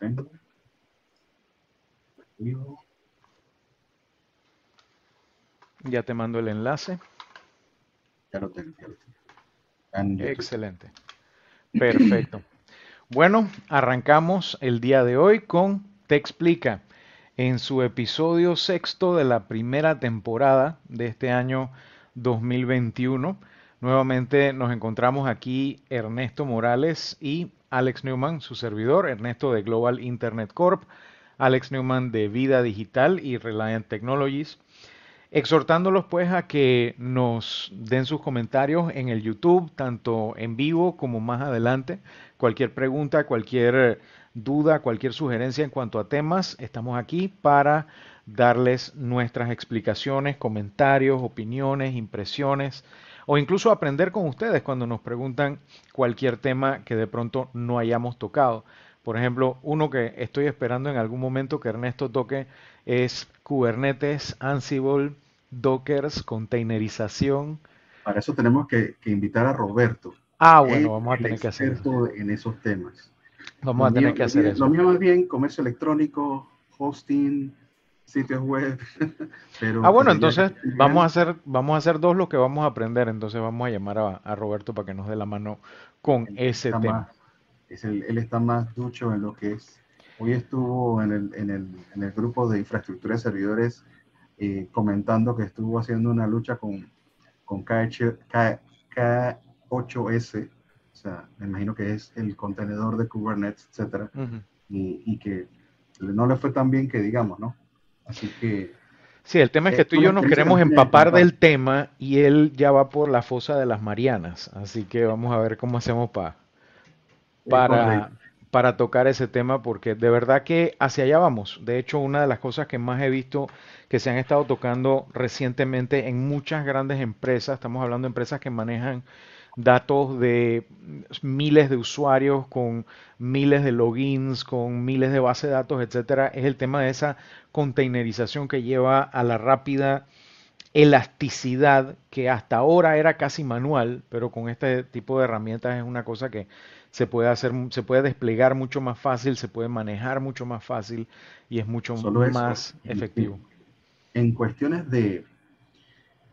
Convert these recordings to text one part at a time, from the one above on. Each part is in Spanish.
tengo. Ya te mando el enlace. Ya lo tengo. Ya lo tengo. Excelente. Perfecto. Bueno, arrancamos el día de hoy con Te Explica en su episodio sexto de la primera temporada de este año 2021. Nuevamente nos encontramos aquí Ernesto Morales y Alex Newman, su servidor, Ernesto de Global Internet Corp, Alex Newman de Vida Digital y Reliant Technologies, exhortándolos pues a que nos den sus comentarios en el YouTube, tanto en vivo como más adelante. Cualquier pregunta, cualquier duda, cualquier sugerencia en cuanto a temas, estamos aquí para darles nuestras explicaciones, comentarios, opiniones, impresiones o incluso aprender con ustedes cuando nos preguntan cualquier tema que de pronto no hayamos tocado. Por ejemplo, uno que estoy esperando en algún momento que Ernesto toque es Kubernetes, Ansible, Dockers, containerización. Para eso tenemos que, invitar a Roberto. Ah, bueno, vamos a tener que hacer eso. en esos temas. Vamos a tener que hacer eso. Lo mío es bien comercio electrónico, hosting, sitios web. Pero, ah, bueno, entonces vamos a hacer, vamos a hacer dos lo que vamos a aprender. Entonces vamos a llamar a, Roberto para que nos dé la mano con ese tema. es él está más ducho en lo que es. Hoy estuvo en el, en el, en el grupo de infraestructura de servidores eh, comentando que estuvo haciendo una lucha con, con K8, K8S o sea, me imagino que es el contenedor de Kubernetes, etcétera, y, que no le fue tan bien que digamos, ¿no? Así que... Sí, el tema es que tú y yo nos queremos empapar del tema y él ya va por la fosa de las Marianas, así que vamos a ver cómo hacemos pa, para, para tocar ese tema, porque de verdad que hacia allá vamos. De hecho, una de las cosas que más he visto que se han estado tocando recientemente en muchas grandes empresas, estamos hablando de empresas que manejan datos de miles de usuarios con miles de logins, con miles de bases de datos, etcétera, es el tema de esa containerización que lleva a la rápida elasticidad que hasta ahora era casi manual, pero con este tipo de herramientas es una cosa que se puede hacer, se puede desplegar mucho más fácil, se puede manejar mucho más fácil y es mucho más efectivo. En, cuestiones de,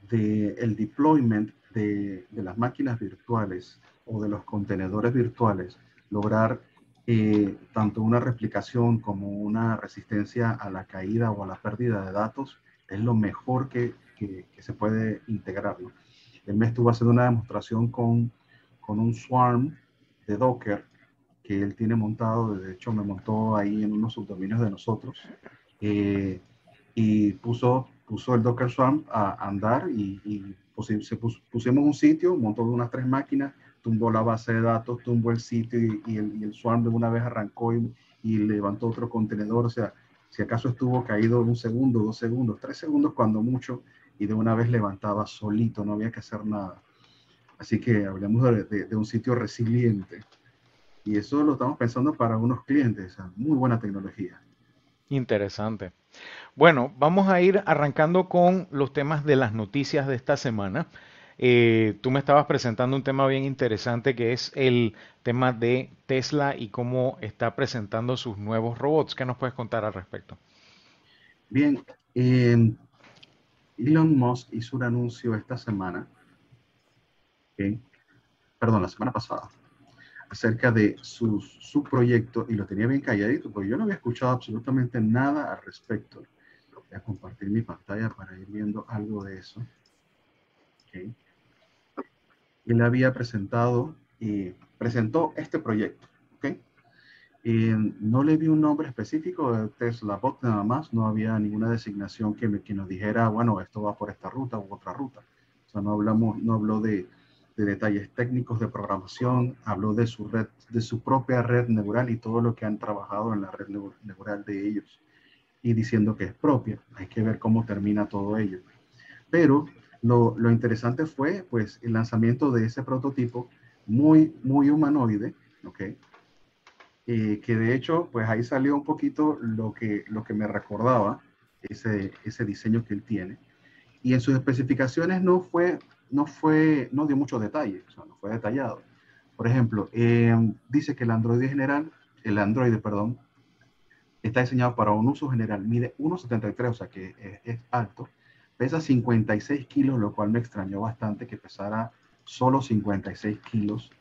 de el deployment de, las máquinas virtuales o de los contenedores virtuales, lograr eh, tanto una replicación como una resistencia a la caída o a la pérdida de datos es lo mejor que, se puede integrar. Él me estuvo haciendo una demostración con, con un swarm de Docker que él tiene montado, de hecho me montó ahí en unos subdominios de nosotros, eh, y puso, puso el Docker Swarm a andar y se pusimos un sitio, montó unas tres máquinas, tumbó la base de datos, tumbó el sitio y, el, Swarm de una vez arrancó y, levantó otro contenedor. O sea, si acaso estuvo caído un segundo, dos segundos, tres segundos cuando mucho, y de una vez levantaba solito, no había que hacer nada. Así que hablamos de, un sitio resiliente. Y eso lo estamos pensando para unos clientes, muy buena tecnología. Interesante. Bueno, vamos a ir arrancando con los temas de las noticias de esta semana. Eh, tú me estabas presentando un tema bien interesante que es el tema de Tesla y cómo está presentando sus nuevos robots. ¿Qué nos puedes contar al respecto? Bien, em, Elon Musk hizo un anuncio esta semana, perdón, la semana pasada, acerca de su, su proyecto y lo tenía bien calladito, porque yo no había escuchado absolutamente nada al respecto Voy a compartir mi pantalla para ir viendo algo de eso. Okay. Él había presentado y presentó este proyecto. Okay. Y no le vi un nombre específico de Tesla Bot nada más, no había ninguna designación que, me, que nos dijera, bueno, esto va por esta ruta u otra ruta. O sea, no hablamos, no habló de, de detalles técnicos de programación, habló de su red, de su propia red neural y todo lo que han trabajado en la red neural de ellos y diciendo que es propia. Hay que ver cómo termina todo ello. Pero lo, lo interesante fue pues el lanzamiento de ese prototipo muy, muy humanoide, ¿ok? Eh, que de hecho, pues ahí salió un poquito lo que, lo que me recordaba ese, ese diseño que él tiene. Y en sus especificaciones no fue, no fue, no dio mucho detalle, o sea, no fue detallado. Por ejemplo, eh, dice que el Android general, el Android, perdón, está diseñado para un uso general, mide 1,73, o sea que es, alto, pesa 56 kilos, lo cual me extrañó bastante que pesara solo 56 kilos,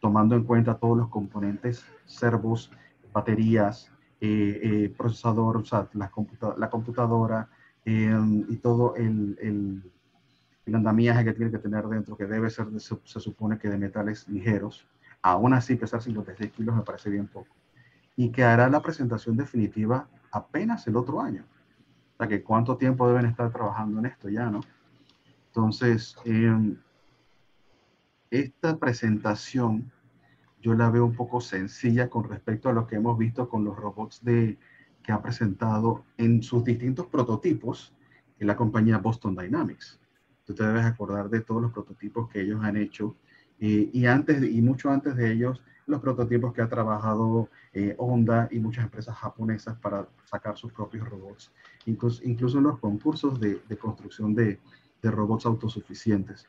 tomando en cuenta todos los componentes, servos, baterías, eh, eh, procesador, o sea, la, computa la computadora eh, y todo el, el, andamiaje que tiene que tener dentro, que debe ser, se, se supone que de metales ligeros. Aún así, pesar 56 kilos me parece bien poco y que hará la presentación definitiva apenas el otro año. O sea, que cuánto tiempo deben estar trabajando en esto ya, ¿no? Entonces, eh, esta presentación yo la veo un poco sencilla con respecto a lo que hemos visto con los robots de, que ha presentado en sus distintos prototipos en la compañía Boston Dynamics. Tú te debes acordar de todos los prototipos que ellos han hecho eh, y antes y mucho antes de ellos los prototipos que ha trabajado eh, Honda y muchas empresas japonesas para sacar sus propios robots, incluso, incluso en los concursos de, de construcción de, de, robots autosuficientes.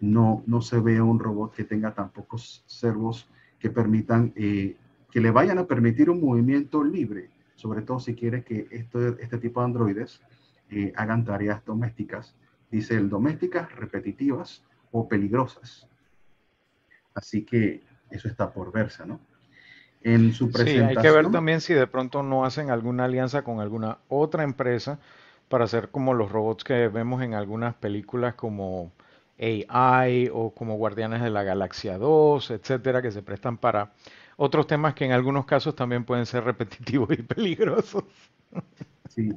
No, no se ve un robot que tenga tan pocos servos que permitan, eh, que le vayan a permitir un movimiento libre, sobre todo si quiere que esto, este tipo de androides eh, hagan tareas domésticas, dice el domésticas, repetitivas o peligrosas. Así que eso está por verse, ¿no? En su presentación. Sí, hay que ver también si de pronto no hacen alguna alianza con alguna otra empresa para hacer como los robots que vemos en algunas películas como AI o como Guardianes de la Galaxia 2, etcétera, que se prestan para otros temas que en algunos casos también pueden ser repetitivos y peligrosos. Sí,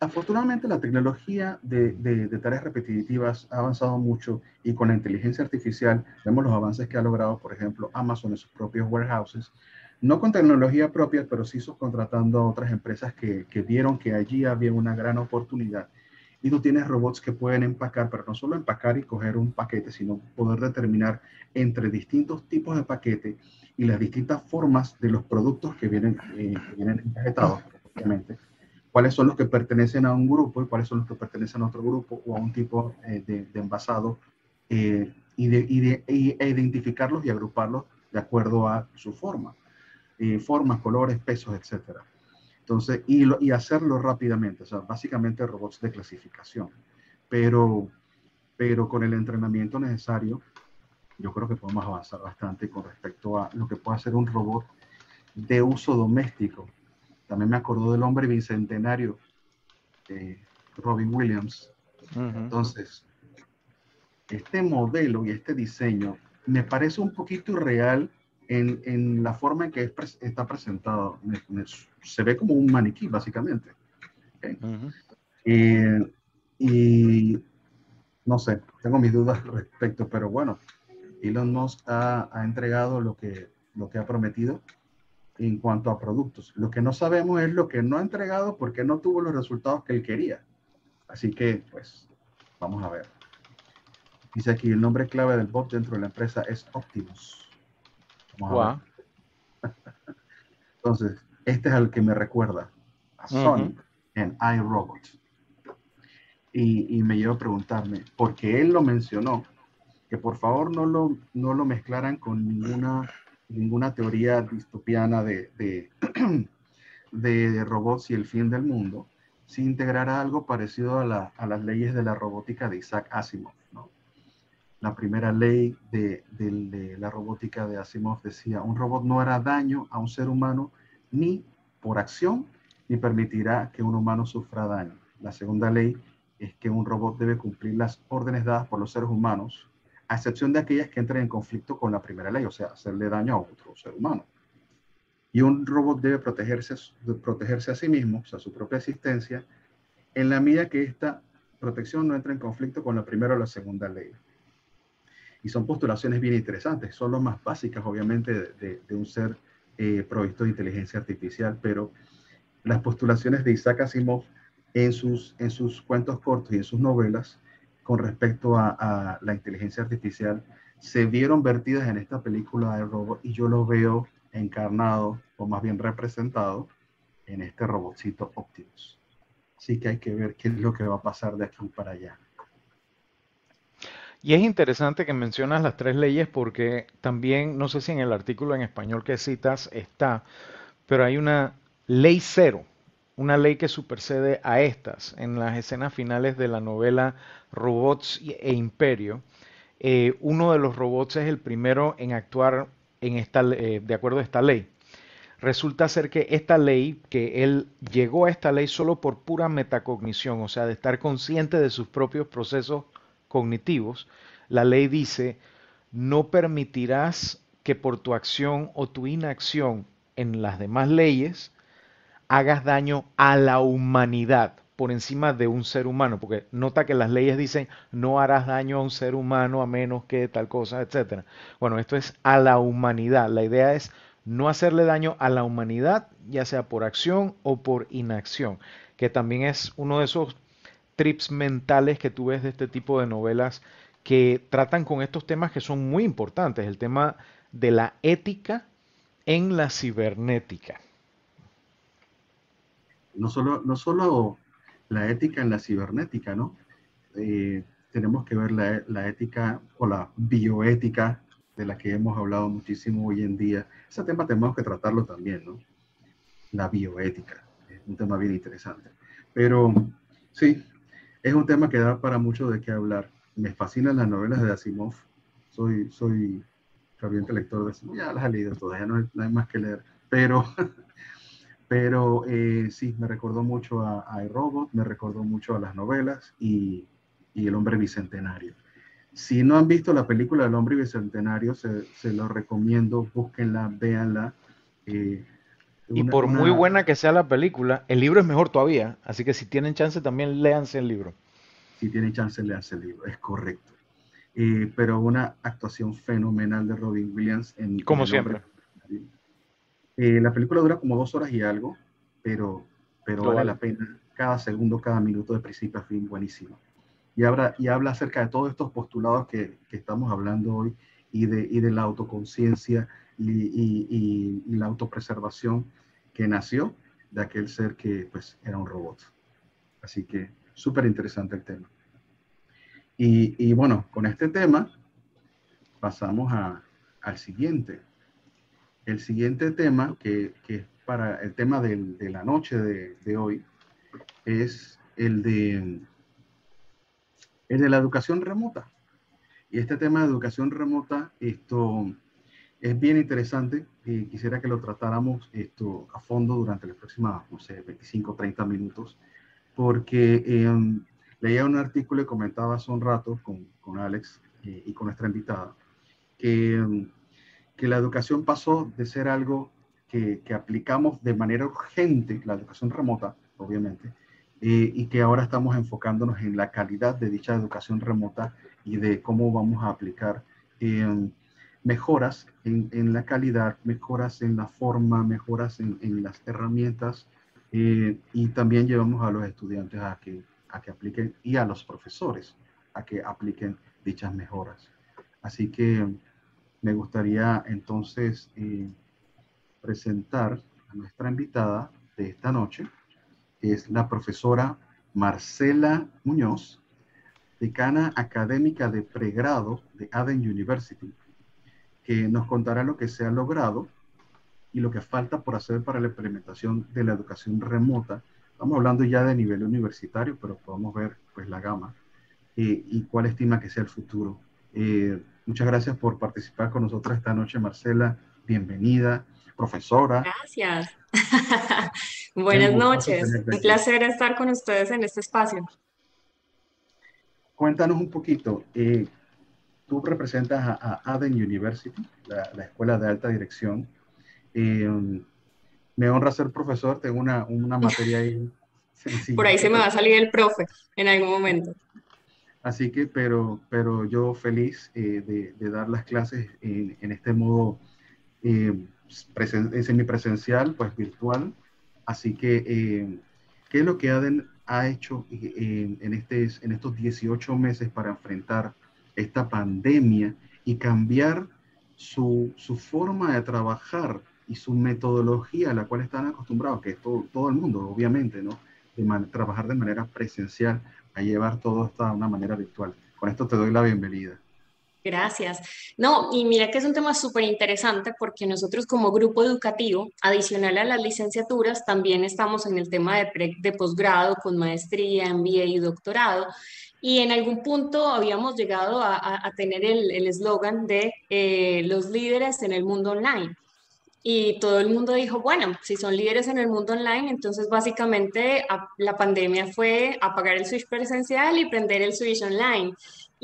afortunadamente la tecnología de, de, de, tareas repetitivas ha avanzado mucho y con la inteligencia artificial vemos los avances que ha logrado, por ejemplo, Amazon en sus propios warehouses, no con tecnología propia, pero sí subcontratando a otras empresas que, que vieron que allí había una gran oportunidad. Y tú tienes robots que pueden empacar, pero no solo empacar y coger un paquete, sino poder determinar entre distintos tipos de paquete y las distintas formas de los productos que vienen, eh, que vienen empaquetados, obviamente cuáles son los que pertenecen a un grupo y cuáles son los que pertenecen a otro grupo o a un tipo eh, de, de, envasado eh, y, de, y, de, y, e identificarlos y agruparlos de acuerdo a su forma, eh, formas, colores, pesos, etc. Entonces, y, lo, y hacerlo rápidamente, o sea, básicamente robots de clasificación, pero, pero con el entrenamiento necesario, yo creo que podemos avanzar bastante con respecto a lo que puede hacer un robot de uso doméstico también me acordó del hombre bicentenario, de Robin Williams. Uh -huh. Entonces, este modelo y este diseño me parece un poquito irreal en, en la forma en que es, está presentado. Me, me, se ve como un maniquí, básicamente. ¿Okay? Uh -huh. eh, y no sé, tengo mis dudas al respecto, pero bueno, Elon Musk ha, ha entregado lo que, lo que ha prometido en cuanto a productos. Lo que no sabemos es lo que no ha entregado porque no tuvo los resultados que él quería. Así que, pues, vamos a ver. Dice aquí, el nombre clave del bot dentro de la empresa es Optimus. Vamos wow. a ver. Entonces, este es el que me recuerda a Sonic uh -huh. en iRobot. Y, y, me llevo a preguntarme, porque él lo mencionó, que por favor no lo, no lo mezclaran con ninguna ninguna teoría distopiana de, de, de, robots y el fin del mundo, si integrará algo parecido a, la, a, las leyes de la robótica de Isaac Asimov. ¿no? La primera ley de, de, la robótica de Asimov decía, un robot no hará daño a un ser humano ni por acción, ni permitirá que un humano sufra daño. La segunda ley es que un robot debe cumplir las órdenes dadas por los seres humanos a excepción de aquellas que entren en conflicto con la primera ley, o sea, hacerle daño a otro ser humano. Y un robot debe protegerse, protegerse a sí mismo, o sea, su propia existencia, en la medida que esta protección no entra en conflicto con la primera o la segunda ley. Y son postulaciones bien interesantes, son las más básicas, obviamente, de, un ser eh, provisto de inteligencia artificial, pero las postulaciones de Isaac Asimov en sus cuentos cortos y en sus novelas con respecto a, la inteligencia artificial se vieron vertidas en esta película de robot y yo lo veo encarnado o más bien representado en este robotcito Optimus. Así que hay que ver qué es lo que va a pasar de aquí para allá. Y es interesante que mencionas las tres leyes porque también, no sé si en el artículo en español que citas está, pero hay una ley cero una ley que supersede a estas. En las escenas finales de la novela Robots e Imperio, eh, uno de los robots es el primero en actuar en esta, eh, de acuerdo a esta ley. Resulta ser que esta ley, que él llegó a esta ley solo por pura metacognición, o sea, de estar consciente de sus propios procesos cognitivos, la ley dice, no permitirás que por tu acción o tu inacción en las demás leyes hagas daño a la humanidad por encima de un ser humano, porque nota que las leyes dicen no harás daño a un ser humano a menos que tal cosa, etcétera. Bueno, esto es a la humanidad. La idea es no hacerle daño a la humanidad, ya sea por acción o por inacción, que también es uno de esos trips mentales que tú ves de este tipo de novelas que tratan con estos temas que son muy importantes, el tema de la ética en la cibernética no solo, no solo la ética en la cibernética, ¿no? Eh, tenemos que ver la, ética o la bioética de la que hemos hablado muchísimo hoy en día. Ese tema tenemos que tratarlo también, ¿no? La bioética, es un tema bien interesante. Pero sí, es un tema que da para mucho de qué hablar. Me fascinan las novelas de Asimov. Soy, soy ferviente lector de Asimov. Ya las he leído todas, no hay, no hay más que leer. Pero Pero eh, sí, me recordó mucho a, a iRobot, me recordó mucho a las novelas y, y, El Hombre Bicentenario. Si no han visto la película El Hombre Bicentenario, se, se lo recomiendo, búsquenla, véanla. Eh, y por muy buena que sea la película, el libro es mejor todavía, así que si tienen chance también léanse el libro. Si tienen chance, léanse el libro, es correcto. Eh, pero una actuación fenomenal de Robin Williams en... Como siempre. Eh, la película dura como dos horas y algo, pero, pero vale, la pena. Cada segundo, cada minuto de principio a fin, buenísimo. Y habla, y habla acerca de todos estos postulados que, que estamos hablando hoy y de, y de la autoconciencia y, y, y, la autopreservación que nació de aquel ser que pues era un robot. Así que súper interesante el tema. Y, bueno, con este tema pasamos a, al siguiente el siguiente tema, que, es para el tema de la noche de, hoy, es el de, el de la educación remota. Y este tema de educación remota, esto es bien interesante y quisiera que lo tratáramos esto a fondo durante las próximas, no sé, 25, 30 minutos, porque em, leía un artículo y comentaba hace un rato con, con Alex eh, y con nuestra invitada, que em, que la educación pasó de ser algo que, que aplicamos de manera urgente, la educación remota, obviamente, eh, y que ahora estamos enfocándonos en la calidad de dicha educación remota y de cómo vamos a aplicar eh, mejoras en, en, la calidad, mejoras en la forma, mejoras en, en las herramientas eh, y también llevamos a los estudiantes a que, a que apliquen y a los profesores a que apliquen dichas mejoras. Así que me gustaría entonces eh, presentar a nuestra invitada de esta noche, que es la profesora Marcela Muñoz, decana académica de pregrado de Aden University, que nos contará lo que se ha logrado y lo que falta por hacer para la implementación de la educación remota. Estamos hablando ya de nivel universitario, pero podemos ver pues la gama eh, y cuál estima que sea el futuro. Eh, Muchas gracias por participar con nosotros esta noche, Marcela. Bienvenida, profesora. Gracias. Buenas noches. Un placer estar con ustedes en este espacio. Cuéntanos un poquito. Eh, tú representas a, Aden University, la, Escuela de Alta Dirección. Eh, me honra ser profesor. Tengo una, una materia ahí sencilla. Por ahí se me va a salir el profe en algún momento. Así que, pero, pero yo feliz eh, de, dar las clases en, este modo eh, semipresencial, pues virtual. Así que, eh, ¿qué es lo que ADEN ha hecho este, en estos 18 meses para enfrentar esta pandemia y cambiar su, forma de trabajar y su metodología a la cual están acostumbrados, que es todo, todo el mundo, obviamente, ¿no? De trabajar de manera presencial a llevar todo esto de una manera virtual. Con esto te doy la bienvenida. Gracias. No, y mira que es un tema súper interesante porque nosotros como grupo educativo, adicional a las licenciaturas, también estamos en el tema de, de posgrado con maestría, MBA y doctorado. Y en algún punto habíamos llegado a, tener el eslogan de eh, los líderes en el mundo online. Y todo el mundo dijo, bueno, si son líderes en el mundo online, entonces básicamente la pandemia fue apagar el switch presencial y prender el switch online.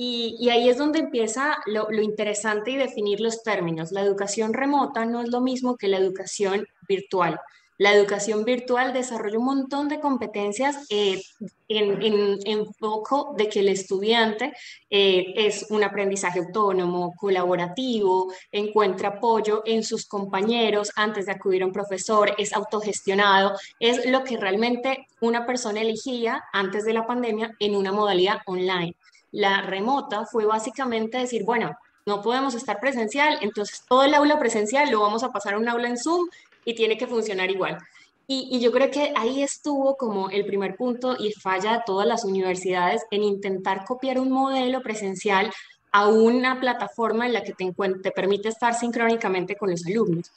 Y, ahí es donde empieza lo, interesante y definir los términos. La educación remota no es lo mismo que la educación virtual. La educación virtual desarrolla un montón de competencias eh, en, en, foco de que el estudiante eh, es un aprendizaje autónomo, colaborativo, encuentra apoyo en sus compañeros antes de acudir a un profesor, es autogestionado, es lo que realmente una persona elegía antes de la pandemia en una modalidad online. La remota fue básicamente decir, bueno, no podemos estar presencial, entonces todo el aula presencial lo vamos a pasar a un aula en Zoom y tiene que funcionar igual. Y, yo creo que ahí estuvo como el primer punto y falla de todas las universidades en intentar copiar un modelo presencial a una plataforma en la que te, te permite estar sincrónicamente con los alumnos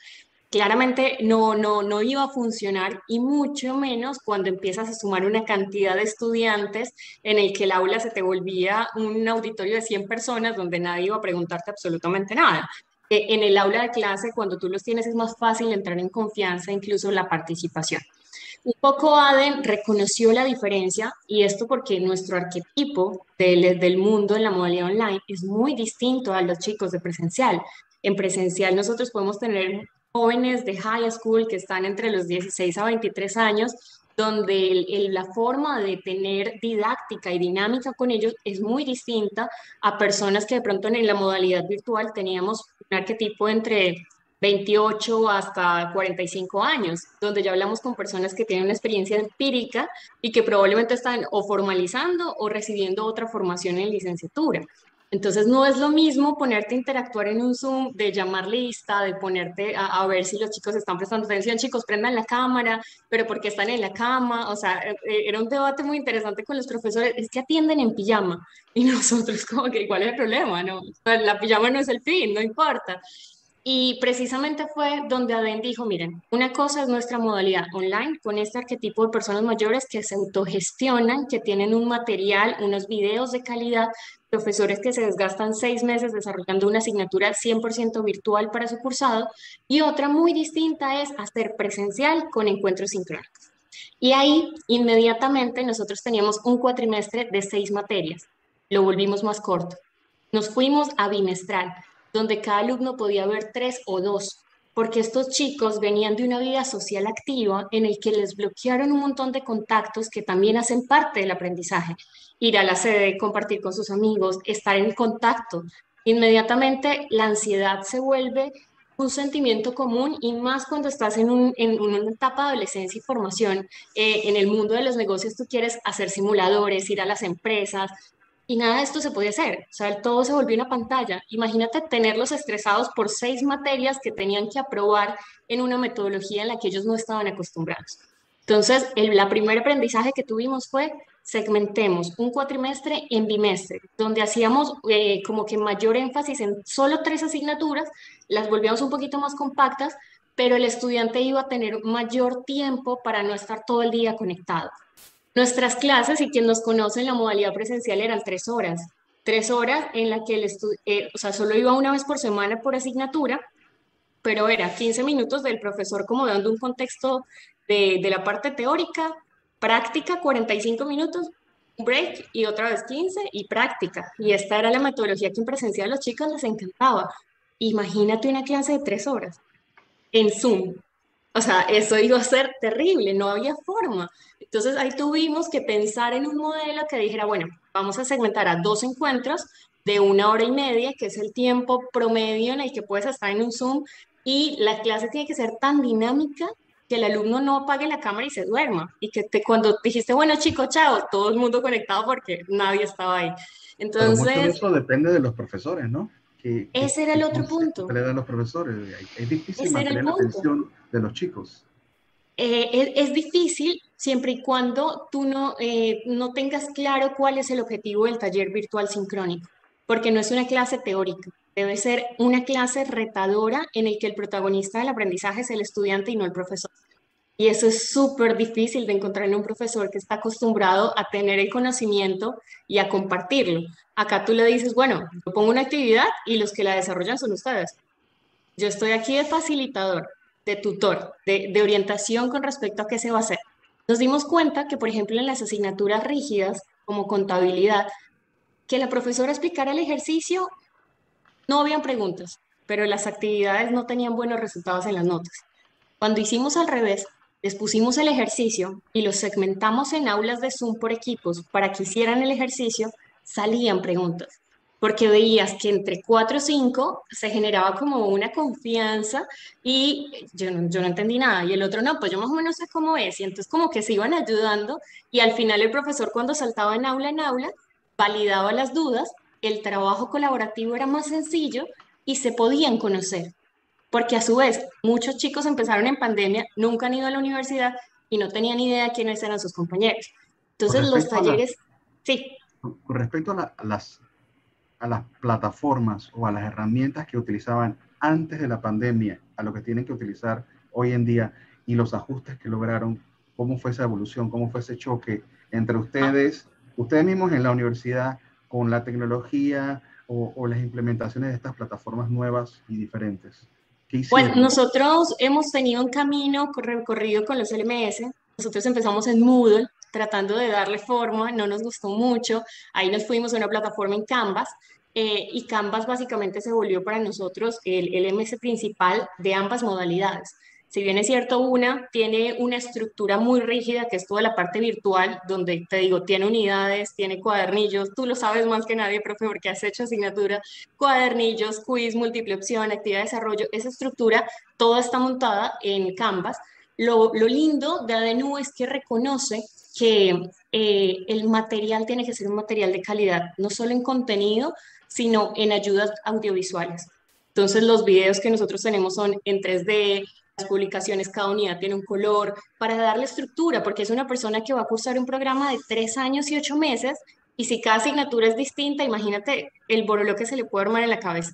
claramente no, no, no iba a funcionar y mucho menos cuando empiezas a sumar una cantidad de estudiantes en el que el aula se te volvía un auditorio de 100 personas donde nadie iba a preguntarte absolutamente nada. E, en el aula de clase, cuando tú los tienes, es más fácil entrar en confianza, incluso la participación. Un poco Aden reconoció la diferencia y esto porque nuestro arquetipo del, del mundo en la modalidad online es muy distinto a los chicos de presencial. En presencial nosotros podemos tener jóvenes de high school que están entre los 16 a 23 años, donde la forma de tener didáctica y dinámica con ellos es muy distinta a personas que de pronto en la modalidad virtual teníamos un arquetipo entre 28 hasta 45 años, donde ya hablamos con personas que tienen una experiencia empírica y que probablemente están o formalizando o recibiendo otra formación en licenciatura. Entonces no es lo mismo ponerte a interactuar en un Zoom, de llamar lista, de ponerte a, ver si los chicos están prestando atención, chicos, prendan la cámara, pero porque están en la cama, o sea, eh, eh, era un debate muy interesante con los profesores, es que atienden en pijama y nosotros como que, ¿cuál es el problema? No, la pijama no es el fin, no importa. Y precisamente fue donde Aden dijo, miren, una cosa es nuestra modalidad online con este arquetipo de personas mayores que se autogestionan, que tienen un material, unos videos de calidad, profesores que se desgastan seis meses desarrollando una asignatura 100% virtual para su cursado, y otra muy distinta es hacer presencial con encuentros sincrónicos. Y ahí inmediatamente nosotros teníamos un cuatrimestre de seis materias, lo volvimos más corto. Nos fuimos a bimestral donde cada alumno podía ver tres o dos, porque estos chicos venían de una vida social activa en el que les bloquearon un montón de contactos que también hacen parte del aprendizaje. Ir a la sede, compartir con sus amigos, estar en contacto. Inmediatamente la ansiedad se vuelve un sentimiento común y más cuando estás en, una etapa de adolescencia y formación. Eh, en el mundo de los negocios tú quieres hacer simuladores, ir a las empresas, y nada de esto se podía hacer. O sea, todo se volvió una pantalla. Imagínate tenerlos estresados por seis materias que tenían que aprobar en una metodología en la que ellos no estaban acostumbrados. Entonces, el la primer aprendizaje que tuvimos fue segmentemos un cuatrimestre en bimestre, donde hacíamos eh, como que mayor énfasis en solo tres asignaturas, las volvíamos un poquito más compactas, pero el estudiante iba a tener mayor tiempo para no estar todo el día conectado. Nuestras clases, y quien nos conoce en la modalidad presencial, eran tres horas. Tres horas en la que el eh, o sea, solo iba una vez por semana por asignatura, pero era 15 minutos del profesor como dando un contexto de, de la parte teórica, práctica 45 minutos, break y otra vez 15 y práctica. Y esta era la metodología que en presencial a los chicos les encantaba. Imagínate una clase de tres horas en Zoom. O sea, eso iba a ser terrible, no había forma. Entonces ahí tuvimos que pensar en un modelo que dijera, bueno, vamos a segmentar a dos encuentros de una hora y media, que es el tiempo promedio en el que puedes estar en un Zoom, y la clase tiene que ser tan dinámica que el alumno no apague la cámara y se duerma. Y que te, cuando dijiste, bueno, chicos, chao, todo el mundo conectado porque nadie estaba ahí. Entonces... eso depende de los profesores, ¿no? ese era el otro punto. le dan los profesores. Es difícil mantener la atención de los chicos. Eh, es, difícil siempre y cuando tú no, eh, no tengas claro cuál es el objetivo del taller virtual sincrónico. porque no es una clase teórica, debe ser una clase retadora en el que el protagonista del aprendizaje es el estudiante y no el profesor. Y eso es súper difícil de encontrar en un profesor que está acostumbrado a tener el conocimiento y a compartirlo. Acá tú le dices, bueno, yo pongo una actividad y los que la desarrollan son ustedes. Yo estoy aquí de facilitador, de tutor, de, de orientación con respecto a qué se va a hacer. Nos dimos cuenta que, por ejemplo, en las asignaturas rígidas, como contabilidad, que la profesora explicara el ejercicio, no habían preguntas, pero las actividades no tenían buenos resultados en las notas. Cuando hicimos al revés, les pusimos el ejercicio y los segmentamos en aulas de Zoom por equipos para que hicieran el ejercicio, salían preguntas, porque veías que entre cuatro o cinco se generaba como una confianza y yo no, yo no entendí nada y el otro no, pues yo más o menos sé cómo es y entonces como que se iban ayudando y al final el profesor cuando saltaba en aula en aula validaba las dudas, el trabajo colaborativo era más sencillo y se podían conocer porque a su vez muchos chicos empezaron en pandemia, nunca han ido a la universidad y no tenían idea quiénes eran sus compañeros. Entonces los talleres, sí. Con respecto a, las, a las plataformas o a las herramientas que utilizaban antes de la pandemia, a lo que tienen que utilizar hoy en día y los ajustes que lograron, cómo fue esa evolución, cómo fue ese choque entre ustedes, ustedes mismos en la universidad, con la tecnología o, las implementaciones de estas plataformas nuevas y diferentes. Bueno, nosotros hemos tenido un camino recorrido con los LMS. Nosotros empezamos en Moodle, tratando de darle forma, no nos gustó mucho. Ahí nos fuimos a una plataforma en Canvas. Eh, y Canvas básicamente se volvió para nosotros el LMS principal de ambas modalidades. Si bien es cierto, una tiene una estructura muy rígida, que es toda la parte virtual, donde te digo, tiene unidades, tiene cuadernillos, tú lo sabes más que nadie, profe, porque has hecho asignatura, cuadernillos, quiz, múltiple opción, actividad de desarrollo, esa estructura, toda está montada en Canvas. Lo, lo lindo de ADNU es que reconoce que eh, el material tiene que ser un material de calidad, no solo en contenido, sino en ayudas audiovisuales. Entonces los videos que nosotros tenemos son en 3D, publicaciones, cada unidad tiene un color, para darle estructura, porque es una persona que va a cursar un programa de tres años y ocho meses, y si cada asignatura es distinta, imagínate el borolo que se le puede armar en la cabeza.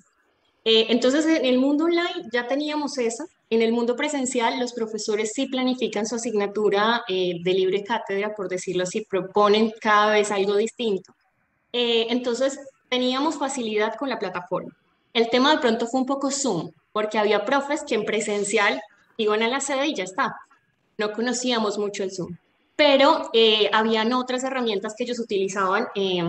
Eh, entonces, en el mundo online ya teníamos eso. En el mundo presencial, los profesores sí planifican su asignatura eh, de libre cátedra, por decirlo así, proponen cada vez algo distinto. Eh, entonces, teníamos facilidad con la plataforma. El tema de pronto fue un poco Zoom, porque había profes que en presencial iban a la sede y ya está. No conocíamos mucho el Zoom. Pero eh, habían otras herramientas que ellos utilizaban. Eh,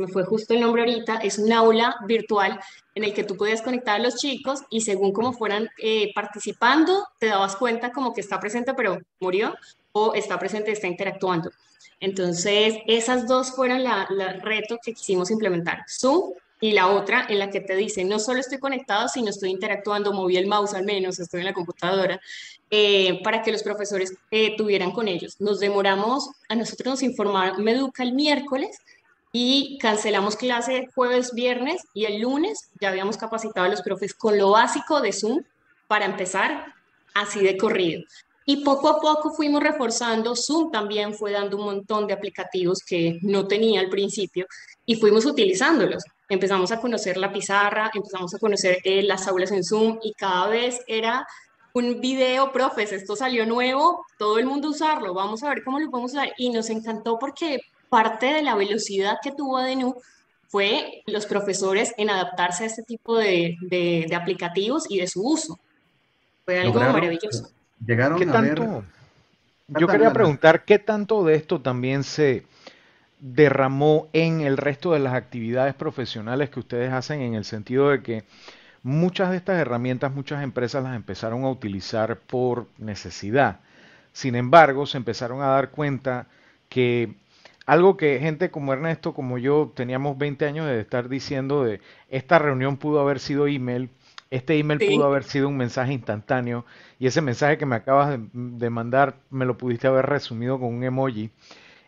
me fue justo el nombre ahorita. Es un aula virtual en el que tú podías conectar a los chicos y según cómo fueran eh, participando, te dabas cuenta como que está presente pero murió o está presente está interactuando. Entonces, esas dos fueron la, la reto que quisimos implementar. Zoom y la otra en la que te dice, no solo estoy conectado, sino estoy interactuando, moví el mouse al menos, estoy en la computadora, eh, para que los profesores eh, tuvieran con ellos. Nos demoramos, a nosotros nos informaron Meduca el miércoles y cancelamos clase jueves, viernes y el lunes ya habíamos capacitado a los profes con lo básico de Zoom para empezar así de corrido. Y poco a poco fuimos reforzando, Zoom también fue dando un montón de aplicativos que no tenía al principio y fuimos utilizándolos empezamos a conocer la pizarra, empezamos a conocer eh, las aulas en Zoom y cada vez era un video, profes, esto salió nuevo, todo el mundo usarlo, vamos a ver cómo lo podemos usar. Y nos encantó porque parte de la velocidad que tuvo ADNU fue los profesores en adaptarse a este tipo de, de, aplicativos y de su uso. Fue algo maravilloso. Llegaron ¿Qué tanto? Yo quería preguntar, ¿qué tanto de esto también se, derramó en el resto de las actividades profesionales que ustedes hacen en el sentido de que muchas de estas herramientas muchas empresas las empezaron a utilizar por necesidad. Sin embargo, se empezaron a dar cuenta que algo que gente como Ernesto, como yo, teníamos 20 años de estar diciendo de esta reunión pudo haber sido email, este email pudo haber sido un mensaje instantáneo y ese mensaje que me acabas de, de mandar me lo pudiste haber resumido con un emoji.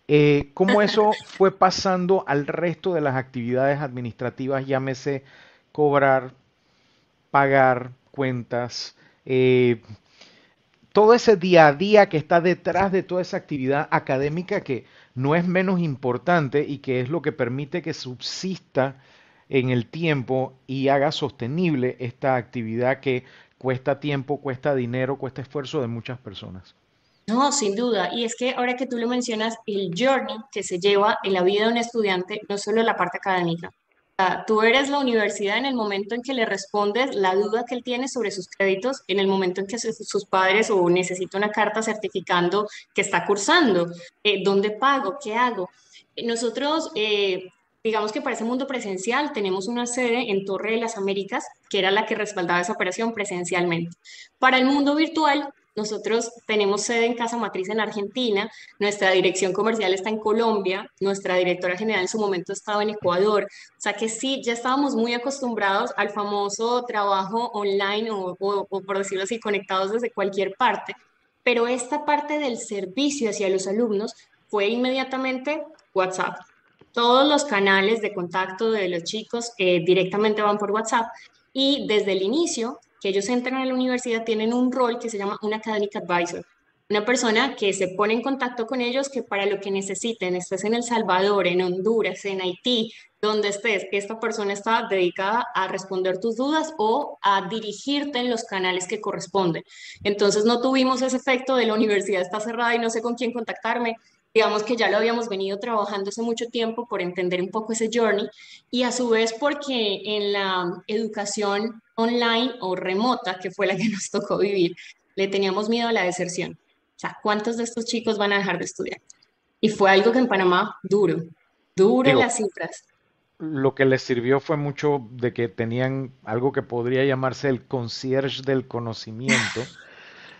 Eh, ¿Cómo eso fue pasando al resto de las actividades administrativas, llámese cobrar, pagar cuentas, eh, todo ese día a día que está detrás de toda esa actividad académica que no es menos importante y que es lo que permite que subsista en el tiempo y haga sostenible esta actividad que cuesta tiempo, cuesta dinero, cuesta esfuerzo de muchas personas. No, sin duda. Y es que ahora que tú lo mencionas, el journey que se lleva en la vida de un estudiante, no solo la parte académica. Tú eres la universidad en el momento en que le respondes la duda que él tiene sobre sus créditos, en el momento en que sus padres o necesita una carta certificando que está cursando, eh, dónde pago, qué hago. Nosotros, eh, digamos que para ese mundo presencial, tenemos una sede en Torre de las Américas, que era la que respaldaba esa operación presencialmente. Para el mundo virtual, nosotros tenemos sede en Casa Matriz en Argentina, nuestra dirección comercial está en Colombia, nuestra directora general en su momento estaba en Ecuador, o sea que sí, ya estábamos muy acostumbrados al famoso trabajo online o, o por decirlo así, conectados desde cualquier parte, pero esta parte del servicio hacia los alumnos fue inmediatamente WhatsApp. Todos los canales de contacto de los chicos eh, directamente van por WhatsApp. Y desde el inicio que ellos entran a la universidad tienen un rol que se llama un academic advisor, una persona que se pone en contacto con ellos que para lo que necesiten, estés en El Salvador, en Honduras, en Haití, donde estés, esta persona está dedicada a responder tus dudas o a dirigirte en los canales que corresponden. Entonces no tuvimos ese efecto de la universidad está cerrada y no sé con quién contactarme, digamos que ya lo habíamos venido trabajando hace mucho tiempo por entender un poco ese journey y a su vez porque en la educación online o remota, que fue la que nos tocó vivir, le teníamos miedo a la deserción. O sea, ¿cuántos de estos chicos van a dejar de estudiar? Y fue algo que en Panamá, duro, duro las cifras. Lo que les sirvió fue mucho de que tenían algo que podría llamarse el concierge del conocimiento.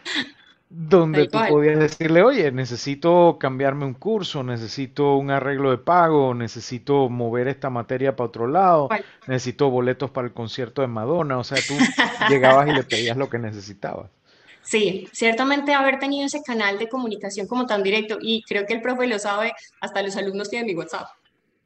donde tú podías decirle, oye, necesito cambiarme un curso, necesito un arreglo de pago, necesito mover esta materia para otro lado, necesito boletos para el concierto de Madonna, o sea, tú llegabas y le pedías lo que necesitabas. Sí, ciertamente haber tenido ese canal de comunicación como tan directo, y creo que el profe lo sabe, hasta los alumnos tienen mi WhatsApp.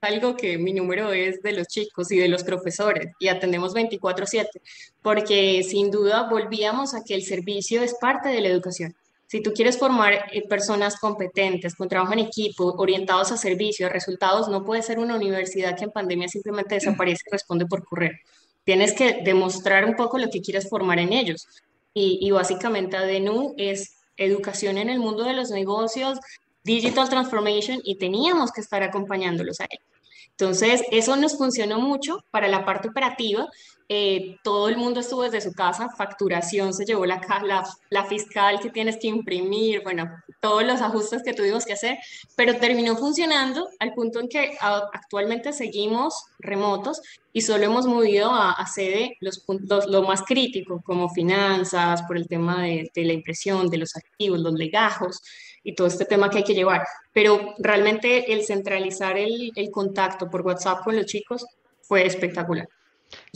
Algo que mi número es de los chicos y de los profesores, y atendemos 24/7, porque sin duda volvíamos a que el servicio es parte de la educación. Si tú quieres formar eh, personas competentes, con trabajo en equipo, orientados a servicio, a resultados, no puede ser una universidad que en pandemia simplemente desaparece y responde por correr. Tienes que demostrar un poco lo que quieres formar en ellos. Y, y básicamente ADNU es educación en el mundo de los negocios, digital transformation, y teníamos que estar acompañándolos a ellos. Entonces, eso nos funcionó mucho para la parte operativa. Eh, todo el mundo estuvo desde su casa, facturación se llevó la, la, la, fiscal que tienes que imprimir, bueno, todos los ajustes que tuvimos que hacer, pero terminó funcionando al punto en que actualmente seguimos remotos y solo hemos movido a, a sede los puntos, lo más crítico, como finanzas, por el tema de, de la impresión, de los activos, los legajos, y todo este tema que hay que llevar. Pero realmente el centralizar el, el contacto por WhatsApp con los chicos fue espectacular.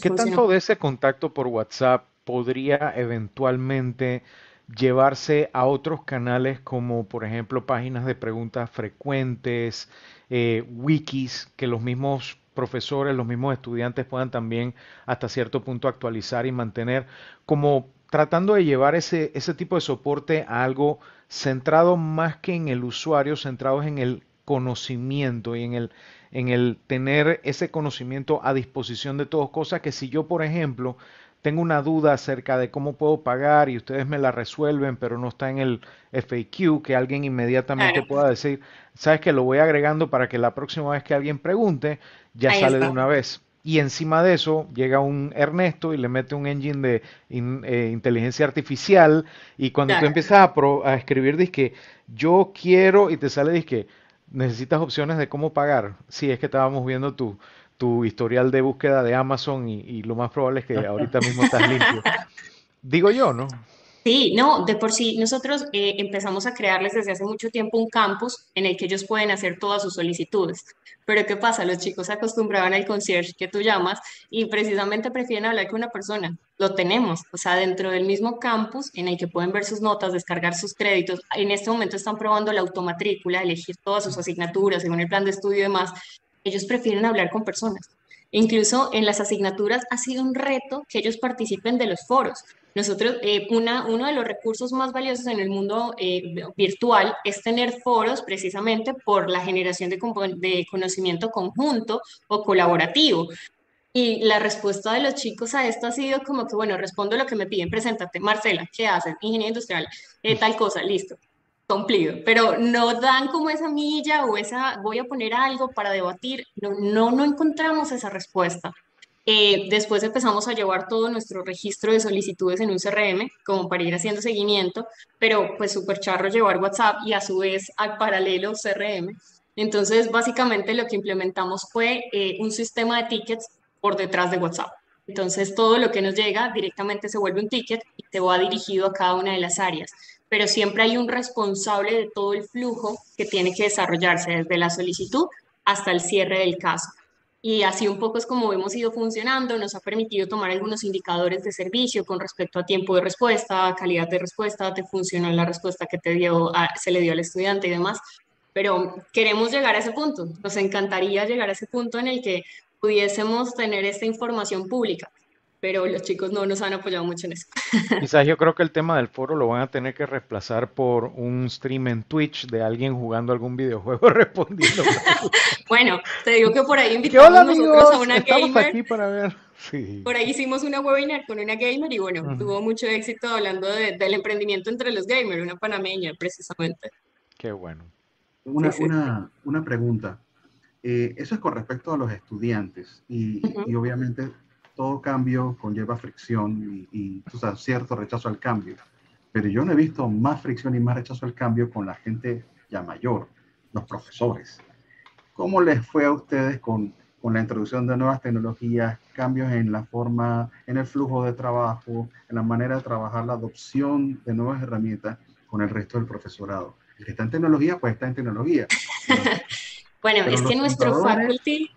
¿Qué tanto de ese contacto por WhatsApp podría eventualmente llevarse a otros canales como por ejemplo páginas de preguntas frecuentes, eh, wikis, que los mismos profesores, los mismos estudiantes puedan también hasta cierto punto actualizar y mantener, como tratando de llevar ese, ese tipo de soporte a algo centrado más que en el usuario, centrados en el conocimiento y en el, en el tener ese conocimiento a disposición de todos, cosa que si yo, por ejemplo, tengo una duda acerca de cómo puedo pagar y ustedes me la resuelven, pero no está en el FAQ, que alguien inmediatamente pueda decir, sabes que lo voy agregando para que la próxima vez que alguien pregunte, ya sale de una vez. Y encima de eso llega un Ernesto y le mete un engine de eh, inteligencia artificial y cuando tú empiezas a, a escribir, dice yo quiero y te sale, que necesitas opciones de cómo pagar. Sí, es que estábamos viendo tu, tu historial de búsqueda de Amazon y, y lo más probable es que ahorita mismo estás limpio. Digo yo, ¿no? Sí, no, de por sí nosotros eh, empezamos a crearles desde hace mucho tiempo un campus en el que ellos pueden hacer todas sus solicitudes. Pero ¿qué pasa? Los chicos se acostumbraban al concierge que tú llamas y precisamente prefieren hablar con una persona. Lo tenemos, o sea, dentro del mismo campus en el que pueden ver sus notas, descargar sus créditos. En este momento están probando la automatrícula, elegir todas sus asignaturas según el plan de estudio y demás. Ellos prefieren hablar con personas. Incluso en las asignaturas ha sido un reto que ellos participen de los foros. Nosotros, eh, una, uno de los recursos más valiosos en el mundo eh, virtual es tener foros precisamente por la generación de, conocimiento conjunto o colaborativo. Y la respuesta de los chicos a esto ha sido como que, bueno, respondo lo que me piden, preséntate, Marcela, ¿qué haces? Ingeniería industrial, eh, tal cosa, listo, cumplido. Pero no dan como esa milla o esa, voy a poner algo para debatir, no, no encontramos esa respuesta. Eh, después empezamos a llevar todo nuestro registro de solicitudes en un CRM, como para ir haciendo seguimiento, pero pues súper charro llevar WhatsApp y a su vez al paralelo CRM. Entonces, básicamente lo que implementamos fue eh, un sistema de tickets por detrás de WhatsApp. Entonces, todo lo que nos llega directamente se vuelve un ticket y te va dirigido a cada una de las áreas. Pero siempre hay un responsable de todo el flujo que tiene que desarrollarse desde la solicitud hasta el cierre del caso. Y así un poco es como hemos ido funcionando, nos ha permitido tomar algunos indicadores de servicio con respecto a tiempo de respuesta, calidad de respuesta, te funcionó la respuesta que te dio, se le dio al estudiante y demás. Pero queremos llegar a ese punto, nos encantaría llegar a ese punto en el que pudiésemos tener esta información pública, pero los chicos no nos han apoyado mucho en eso. Quizás yo creo que el tema del foro lo van a tener que reemplazar por un stream en Twitch de alguien jugando algún videojuego respondiendo. bueno, te digo que por ahí invitamos nosotros a una Estamos aquí para ver. Por ahí hicimos una webinar con una gamer y bueno, tuvo mucho éxito hablando del emprendimiento entre los gamers, una panameña precisamente. Qué bueno. Una, una, una pregunta. Eh, eso es con respecto a los estudiantes y, obviamente todo cambio conlleva fricción y, cierto rechazo al cambio. Pero yo no he visto más fricción y más rechazo al cambio con la gente ya mayor, los profesores. ¿Cómo les fue a ustedes con, con la introducción de nuevas tecnologías, cambios en la forma, en el flujo de trabajo, en la manera de trabajar, la adopción de nuevas herramientas con el resto del profesorado? El que está en tecnología, pues está en tecnología. Bueno, es que nuestro faculty,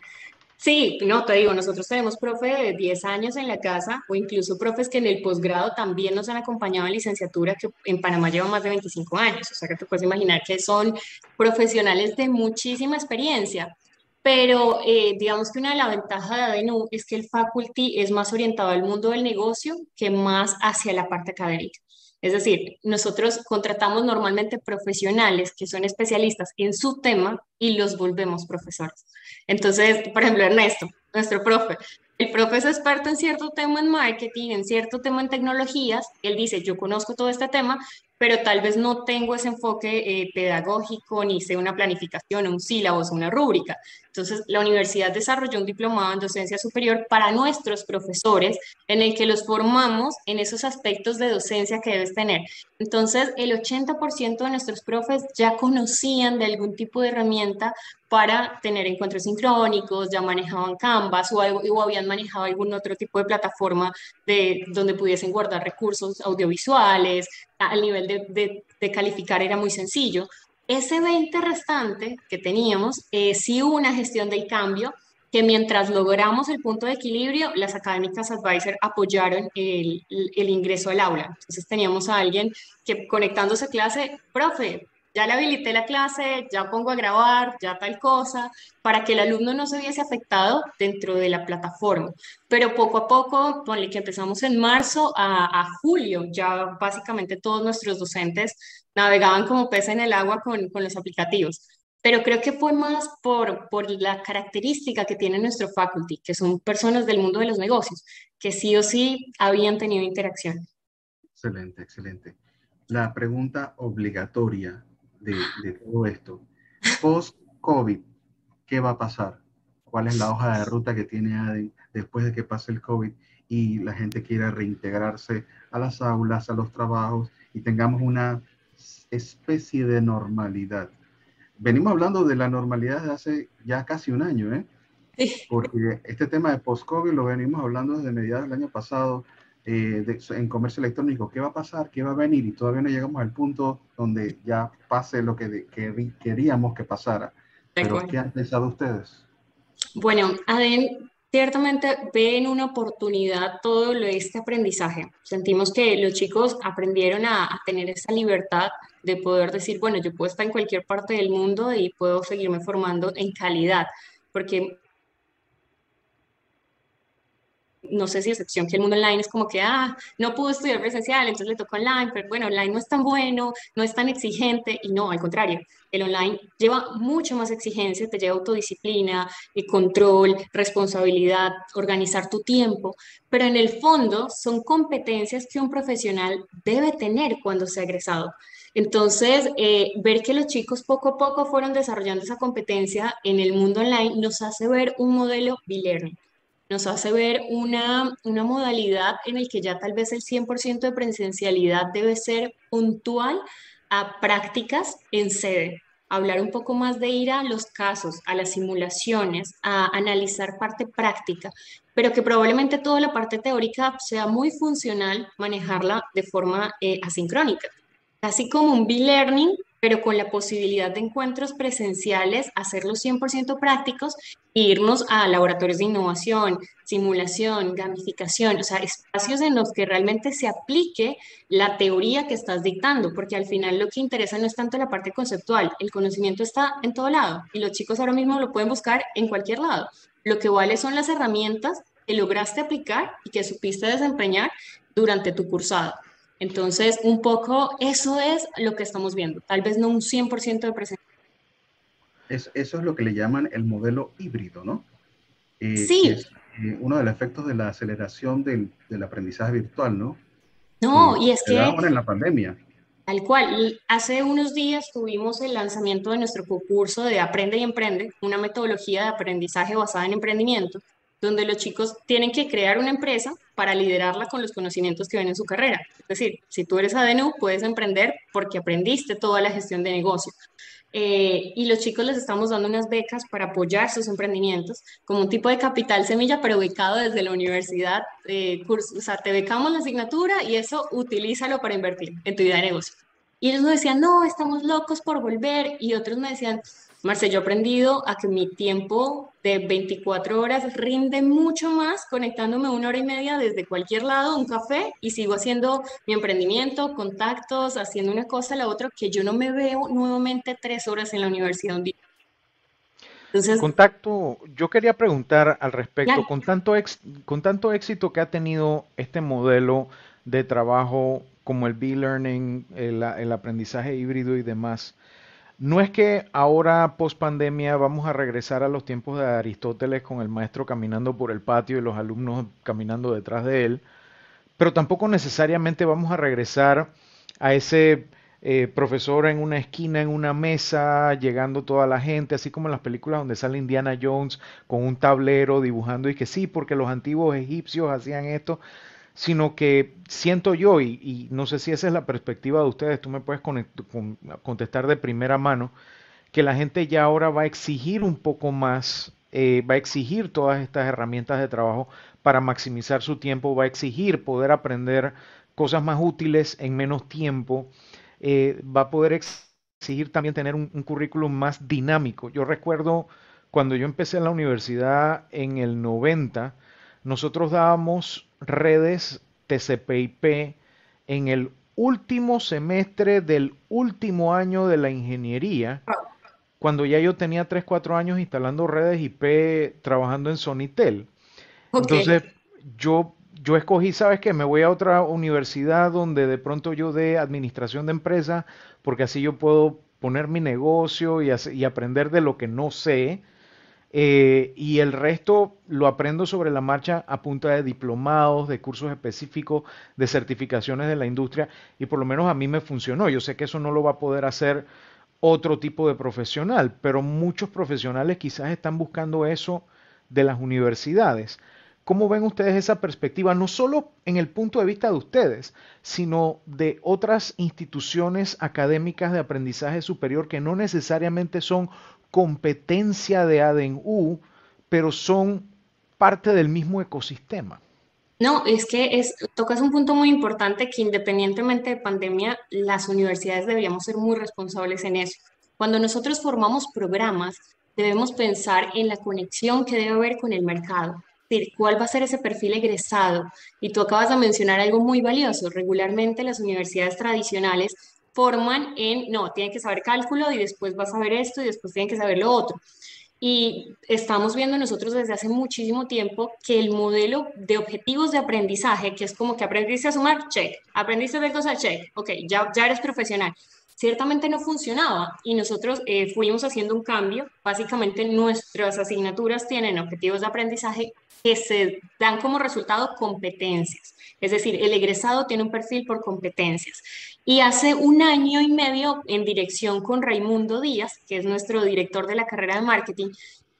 sí, no, te digo, nosotros tenemos profe de 10 años en la casa o incluso profes que en el posgrado también nos han acompañado en licenciatura, que en Panamá llevan más de 25 años, o sea que te puedes imaginar que son profesionales de muchísima experiencia. Pero eh, digamos que una de las ventajas de ADNU es que el faculty es más orientado al mundo del negocio que más hacia la parte académica. Es decir, nosotros contratamos normalmente profesionales que son especialistas en su tema y los volvemos profesores. Entonces, por ejemplo, Ernesto, nuestro profe, el profe es experto en cierto tema en marketing, en cierto tema en tecnologías. Él dice, yo conozco todo este tema, pero tal vez no tengo ese enfoque eh, pedagógico, ni sé una planificación, un sílabus, una rúbrica. Entonces, la universidad desarrolló un diplomado en docencia superior para nuestros profesores, en el que los formamos en esos aspectos de docencia que debes tener. Entonces, el 80% de nuestros profes ya conocían de algún tipo de herramienta para tener encuentros sincrónicos, ya manejaban Canvas o, o habían manejado algún otro tipo de plataforma de, donde pudiesen guardar recursos audiovisuales, al nivel de, calificar era muy sencillo. Ese 20 restante que teníamos, eh, sí hubo una gestión del cambio, que mientras logramos el punto de equilibrio, las académicas advisor apoyaron el, el, ingreso al aula. Entonces teníamos a alguien que conectándose a clase, profe, ya le habilité la clase, ya pongo a grabar, ya tal cosa, para que el alumno no se viese afectado dentro de la plataforma. Pero poco a poco, ponle que empezamos en marzo a, julio, ya básicamente todos nuestros docentes navegaban como pez en el agua con, con los aplicativos. Pero creo que fue más por, por la característica que tiene nuestro faculty, que son personas del mundo de los negocios, que sí o sí habían tenido interacción. Excelente, excelente. La pregunta obligatoria de, todo esto. Post-COVID, ¿qué va a pasar? ¿Cuál es la hoja de ruta que tiene ADEN después de que pase el COVID y la gente quiera reintegrarse a las aulas, a los trabajos y tengamos una especie de normalidad? Venimos hablando de la normalidad desde hace ya casi un año, ¿eh? Porque este tema de post-COVID lo venimos hablando desde mediados del año pasado, eh, en comercio electrónico, ¿qué va a pasar? ¿Qué va a venir? Y todavía no llegamos al punto donde ya pase lo que, queríamos que pasara. Pero ¿qué han pensado ustedes? Bueno, Aden, ciertamente ven una oportunidad todo lo de este aprendizaje. Sentimos que los chicos aprendieron a, a, tener esa libertad de poder decir, bueno, yo puedo estar en cualquier parte del mundo y puedo seguirme formando en calidad, porque no sé si excepción que el mundo online es como que, ah, no pudo estudiar presencial, entonces le tocó online, pero bueno, online no es tan bueno, no es tan exigente, y no, al contrario, el online lleva mucho más exigencia, te lleva autodisciplina, el control, responsabilidad, organizar tu tiempo, pero en el fondo son competencias que un profesional debe tener cuando se ha egresado. Entonces, eh, ver que los chicos poco a poco fueron desarrollando esa competencia en el mundo online nos hace ver un modelo bilearning nos hace ver una, una modalidad en el que ya tal vez el 100% de presencialidad debe ser puntual a prácticas en sede, hablar un poco más de ir a los casos, a las simulaciones, a analizar parte práctica, pero que probablemente toda la parte teórica sea muy funcional manejarla de forma eh, asincrónica. Así como un B-Learning pero con la posibilidad de encuentros presenciales, hacerlos 100% prácticos e irnos a laboratorios de innovación, simulación, gamificación, o sea, espacios en los que realmente se aplique la teoría que estás dictando, porque al final lo que interesa no es tanto la parte conceptual, el conocimiento está en todo lado y los chicos ahora mismo lo pueden buscar en cualquier lado. Lo que vale son las herramientas que lograste aplicar y que supiste desempeñar durante tu cursado. Entonces, un poco eso es lo que estamos viendo, tal vez no un 100% de presencia. eso es lo que le llaman el modelo híbrido, ¿no? Eh, sí. Es, eh, uno de los efectos de la aceleración del, del aprendizaje virtual, ¿no? No, y es que... Ahora en la pandemia. Tal cual. Hace unos días tuvimos el lanzamiento de nuestro concurso de Aprende y Emprende, una metodología de aprendizaje basada en emprendimiento, donde los chicos tienen que crear una empresa para liderarla con los conocimientos que ven en su carrera. Es decir, si tú eres ADNU, puedes emprender porque aprendiste toda la gestión de negocio. Eh, y los chicos les estamos dando unas becas para apoyar sus emprendimientos, como un tipo de capital semilla, pero ubicado desde la universidad. Eh, curso, o sea, te becamos la asignatura y eso utilízalo para invertir en tu idea de negocio. Y ellos nos decían, no, estamos locos por volver. Y otros me decían, Marce, yo he aprendido a que mi tiempo de 24 horas rinde mucho más conectándome una hora y media desde cualquier lado, un café, y sigo haciendo mi emprendimiento, contactos, haciendo una cosa, la otra, que yo no me veo nuevamente tres horas en la universidad un día. Entonces, Contacto, yo quería preguntar al respecto, con, tanto con tanto éxito que ha tenido este modelo de trabajo como el B-Learning, el, el aprendizaje híbrido y demás, no es que ahora, post pandemia, vamos a regresar a los tiempos de Aristóteles con el maestro caminando por el patio y los alumnos caminando detrás de él, pero tampoco necesariamente vamos a regresar a ese eh, profesor en una esquina, en una mesa, llegando toda la gente, así como en las películas donde sale Indiana Jones con un tablero dibujando y que sí, porque los antiguos egipcios hacían esto sino que siento yo, y, no sé si esa es la perspectiva de ustedes, tú me puedes contestar de primera mano, que la gente ya ahora va a exigir un poco más, eh, va a exigir todas estas herramientas de trabajo para maximizar su tiempo, va a exigir poder aprender cosas más útiles en menos tiempo, eh, va a poder exigir también tener un, un currículum más dinámico. Yo recuerdo cuando yo empecé en la universidad en el 90, nosotros dábamos redes TCP/IP en el último semestre del último año de la ingeniería, cuando ya yo tenía 3, 4 años instalando redes IP trabajando en Sonitel. Entonces, yo, yo escogí, ¿sabes qué? Me voy a otra universidad donde de pronto yo dé administración de empresa, porque así yo puedo poner mi negocio y, y aprender de lo que no sé eh, y el resto lo aprendo sobre la marcha a punta de diplomados, de cursos específicos, de certificaciones de la industria y por lo menos a mí me funcionó. Yo sé que eso no lo va a poder hacer otro tipo de profesional, pero muchos profesionales quizás están buscando eso de las universidades. ¿Cómo ven ustedes esa perspectiva, no solo en el punto de vista de ustedes, sino de otras instituciones académicas de aprendizaje superior que no necesariamente son competencia de ADENU, pero son parte del mismo ecosistema. No, es que es, tocas un punto muy importante que independientemente de pandemia, las universidades deberíamos ser muy responsables en eso. Cuando nosotros formamos programas, debemos pensar en la conexión que debe haber con el mercado. Cuál va a ser ese perfil egresado. Y tú acabas de mencionar algo muy valioso. Regularmente las universidades tradicionales forman en, no, tienen que saber cálculo y después vas a ver esto y después tienen que saber lo otro. y estamos viendo nosotros desde hace muchísimo tiempo que el modelo de objetivos de aprendizaje, que es como que aprendiste a sumar, check, aprendiste de cosas, check, ok, ya, ya eres profesional, ciertamente no funcionaba y nosotros eh, fuimos haciendo un cambio. Básicamente nuestras asignaturas tienen objetivos de aprendizaje que se dan como resultado competencias. Es decir, el egresado tiene un perfil por competencias. Y hace un año y medio, en dirección con Raimundo Díaz, que es nuestro director de la carrera de marketing,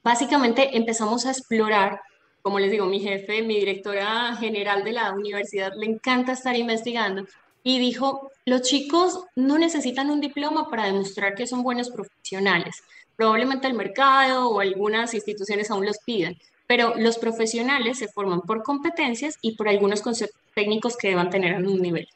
básicamente empezamos a explorar, como les digo, mi jefe, mi directora general de la universidad, le encanta estar investigando, y dijo, los chicos no necesitan un diploma para demostrar que son buenos profesionales. Probablemente el mercado o algunas instituciones aún los piden, pero los profesionales se forman por competencias y por algunos conceptos técnicos que deban tener en un nivel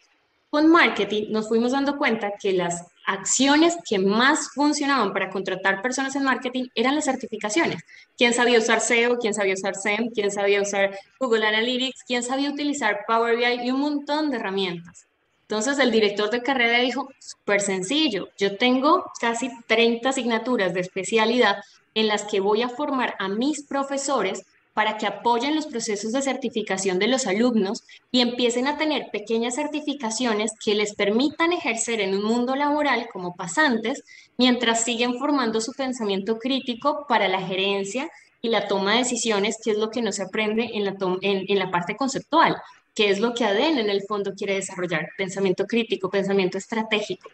con marketing nos fuimos dando cuenta que las acciones que más funcionaban para contratar personas en marketing eran las certificaciones. ¿Quién sabía usar SEO? ¿Quién sabía usar SEM? ¿Quién sabía usar Google Analytics? ¿Quién sabía utilizar Power BI? Y un montón de herramientas. Entonces el director de carrera dijo, súper sencillo, yo tengo casi 30 asignaturas de especialidad en las que voy a formar a mis profesores para que apoyen los procesos de certificación de los alumnos y empiecen a tener pequeñas certificaciones que les permitan ejercer en un mundo laboral como pasantes mientras siguen formando su pensamiento crítico para la gerencia y la toma de decisiones, que es lo que no se aprende en la, en, la parte conceptual que es lo que ADEN en el fondo quiere desarrollar, pensamiento crítico, pensamiento estratégico.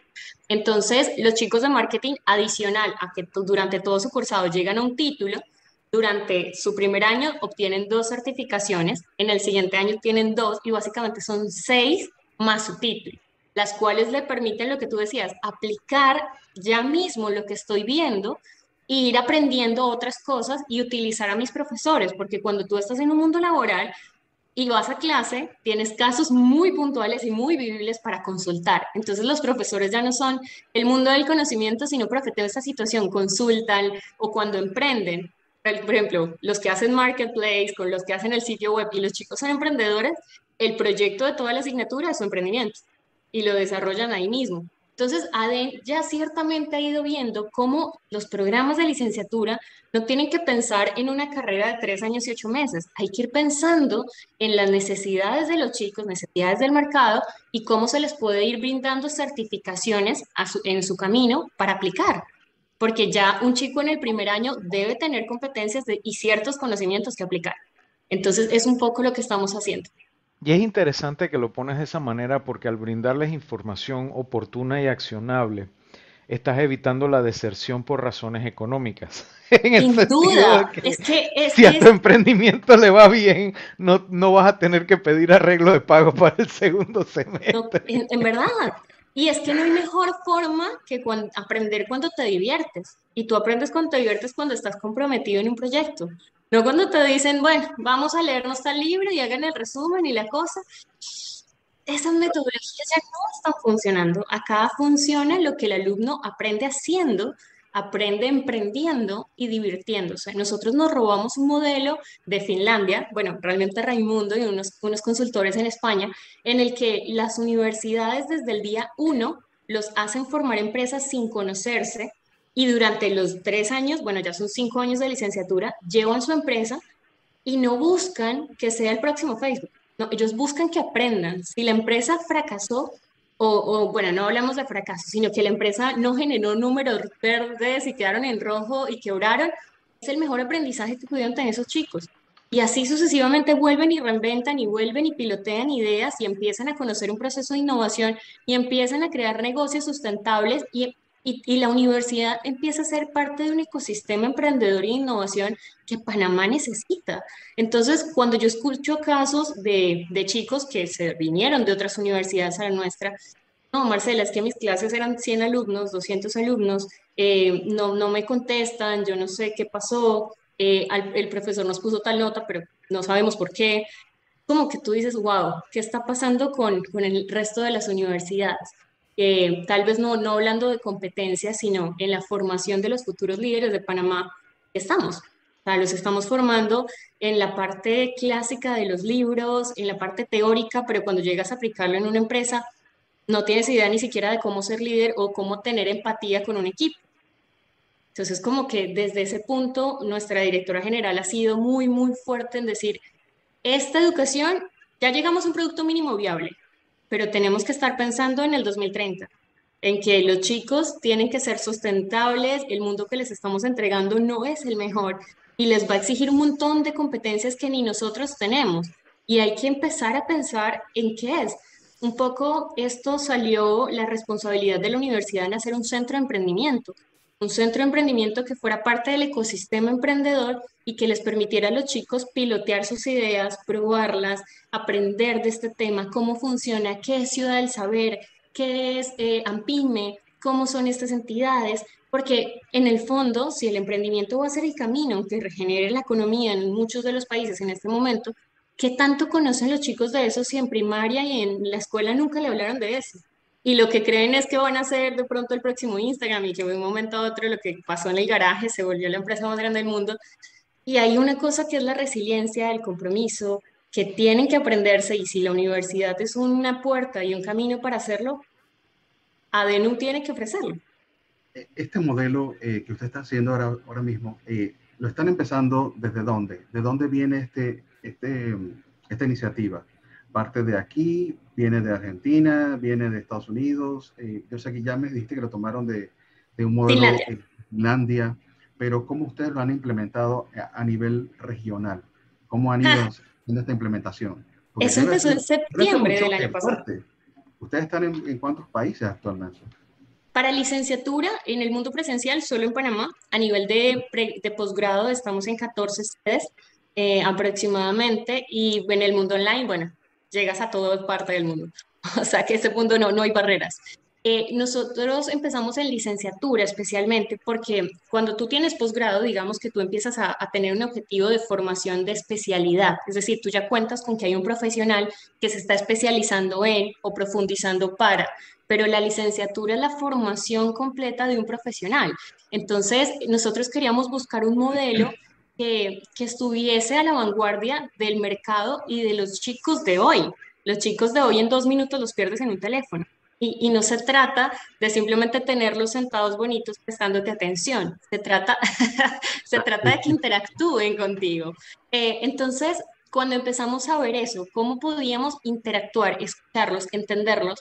Entonces, los chicos de marketing, adicional a que durante todo su cursado llegan a un título, durante su primer año obtienen dos certificaciones, en el siguiente año tienen dos y básicamente son seis más su título, las cuales le permiten lo que tú decías, aplicar ya mismo lo que estoy viendo e ir aprendiendo otras cosas y utilizar a mis profesores, porque cuando tú estás en un mundo laboral y vas a clase, tienes casos muy puntuales y muy vivibles para consultar. Entonces los profesores ya no son el mundo del conocimiento, sino tengo esta situación, consultan o cuando emprenden, por ejemplo, los que hacen marketplace, con los que hacen el sitio web y los chicos son emprendedores, el proyecto de toda la asignatura es su emprendimiento y lo desarrollan ahí mismo. Entonces, ADEN ya ciertamente ha ido viendo cómo los programas de licenciatura no tienen que pensar en una carrera de tres años y ocho meses. Hay que ir pensando en las necesidades de los chicos, necesidades del mercado y cómo se les puede ir brindando certificaciones en su camino para aplicar porque ya un chico en el primer año debe tener competencias y ciertos conocimientos que aplicar. Entonces es un poco lo que estamos haciendo. Y es interesante que lo pones de esa manera porque al brindarles información oportuna y accionable, estás evitando la deserción por razones económicas. Sin duda, es que si a tu emprendimiento le va bien, no, no vas a tener que pedir arreglo de pago para el segundo semestre. en, verdad, y es que no hay mejor forma que aprender cuando te diviertes. Y tú aprendes cuando te diviertes cuando estás comprometido en un proyecto. No cuando te dicen, bueno, vamos a leernos tal libro y hagan el resumen y la cosa. Esas metodologías ya no están funcionando. Acá funciona lo que el alumno aprende haciendo aprende emprendiendo y divirtiéndose. Nosotros nos robamos un modelo de Finlandia, bueno, realmente Raimundo y unos, unos consultores en España, en el que las universidades desde el día uno los hacen formar empresas sin conocerse y durante los tres años, bueno, ya son cinco años de licenciatura, llevan su empresa y no buscan que sea el próximo Facebook. No, ellos buscan que aprendan. Si la empresa fracasó, o, bueno, no hablamos de fracaso, sino que la empresa no generó números verdes y quedaron en rojo y quebraron, es el mejor aprendizaje que pudieron tener esos chicos. Y así sucesivamente vuelven y reinventan y vuelven y pilotean ideas y empiezan a conocer un proceso de innovación y empiezan a crear negocios sustentables y, y, la universidad empieza a ser parte de un ecosistema emprendedor y innovación que Panamá necesita. Entonces, cuando yo escucho casos de, de chicos que se vinieron de otras universidades a la nuestra, no, Marcela, es que mis clases eran 100 alumnos, 200 alumnos, eh, no, no me contestan, yo no sé qué pasó, eh, el profesor nos puso tal nota, pero no sabemos por qué. Como que tú dices, wow, ¿qué está pasando con, con el resto de las universidades? Tal vez no, no hablando de competencias, sino en la formación de los futuros líderes de Panamá, estamos. O los estamos formando en la parte clásica de los libros, en la parte teórica, pero cuando llegas a aplicarlo en una empresa, no tienes idea ni siquiera de cómo ser líder o cómo tener empatía con un equipo. Entonces, como que desde ese punto, nuestra directora general ha sido muy, muy fuerte en decir, esta educación, ya llegamos a un producto mínimo viable, pero tenemos que estar pensando en el 2030, en que los chicos tienen que ser sustentables, el mundo que les estamos entregando no es el mejor y les va a exigir un montón de competencias que ni nosotros tenemos. Y hay que empezar a pensar en qué es. Un poco esto salió la responsabilidad de la universidad en hacer un centro de emprendimiento un centro de emprendimiento que fuera parte del ecosistema emprendedor y que les permitiera a los chicos pilotear sus ideas, probarlas, aprender de este tema, cómo funciona, qué es Ciudad del Saber, qué es eh, cómo son estas entidades, porque en el fondo, si el emprendimiento va a ser el camino que regenere la economía en muchos de los países en este momento, ¿qué tanto conocen los chicos de eso si en primaria y en la escuela nunca le hablaron de eso? Y lo que creen es que van a ser de pronto el próximo Instagram y que de un momento a otro lo que pasó en el garaje se volvió la empresa más grande del mundo. Y hay una cosa que es la resiliencia, el compromiso, que tienen que aprenderse y si la universidad es una puerta y un camino para hacerlo, ADENU tiene que ofrecerlo. E, este modelo eh, que usted está haciendo ahora, ahora mismo, eh, ¿lo están empezando desde dónde? ¿De dónde viene este, este, esta iniciativa? Parte de aquí, viene de Argentina, viene de Estados Unidos. Eh, yo sé que ya me dijiste que lo tomaron de, de un modelo de Finlandia, pero ¿cómo ustedes lo han implementado a, nivel regional? ¿Cómo han ido ah. haciendo esta implementación? Eso empezó en septiembre del año pasado. ¿Ustedes están en, en cuántos países actualmente? Para licenciatura en el mundo presencial, solo en Panamá. A nivel de, de posgrado estamos en 14 sedes eh, aproximadamente. Y en el mundo online, bueno, llegas a toda parte del mundo. O sea que ese punto no, no hay barreras. Eh, nosotros empezamos en licenciatura especialmente porque cuando tú tienes posgrado, digamos que tú empiezas a, a, tener un objetivo de formación de especialidad, es decir, tú ya cuentas con que hay un profesional que se está especializando en o profundizando para, pero la licenciatura es la formación completa de un profesional. Entonces, nosotros queríamos buscar un modelo que, estuviese a la vanguardia del mercado y de los chicos de hoy. Los chicos de hoy en dos minutos los pierdes en un teléfono. Y, no se trata de simplemente tenerlos sentados bonitos prestándote atención, se trata, se trata de que interactúen contigo. Eh, entonces, cuando empezamos a ver eso, cómo podíamos interactuar, escucharlos, entenderlos,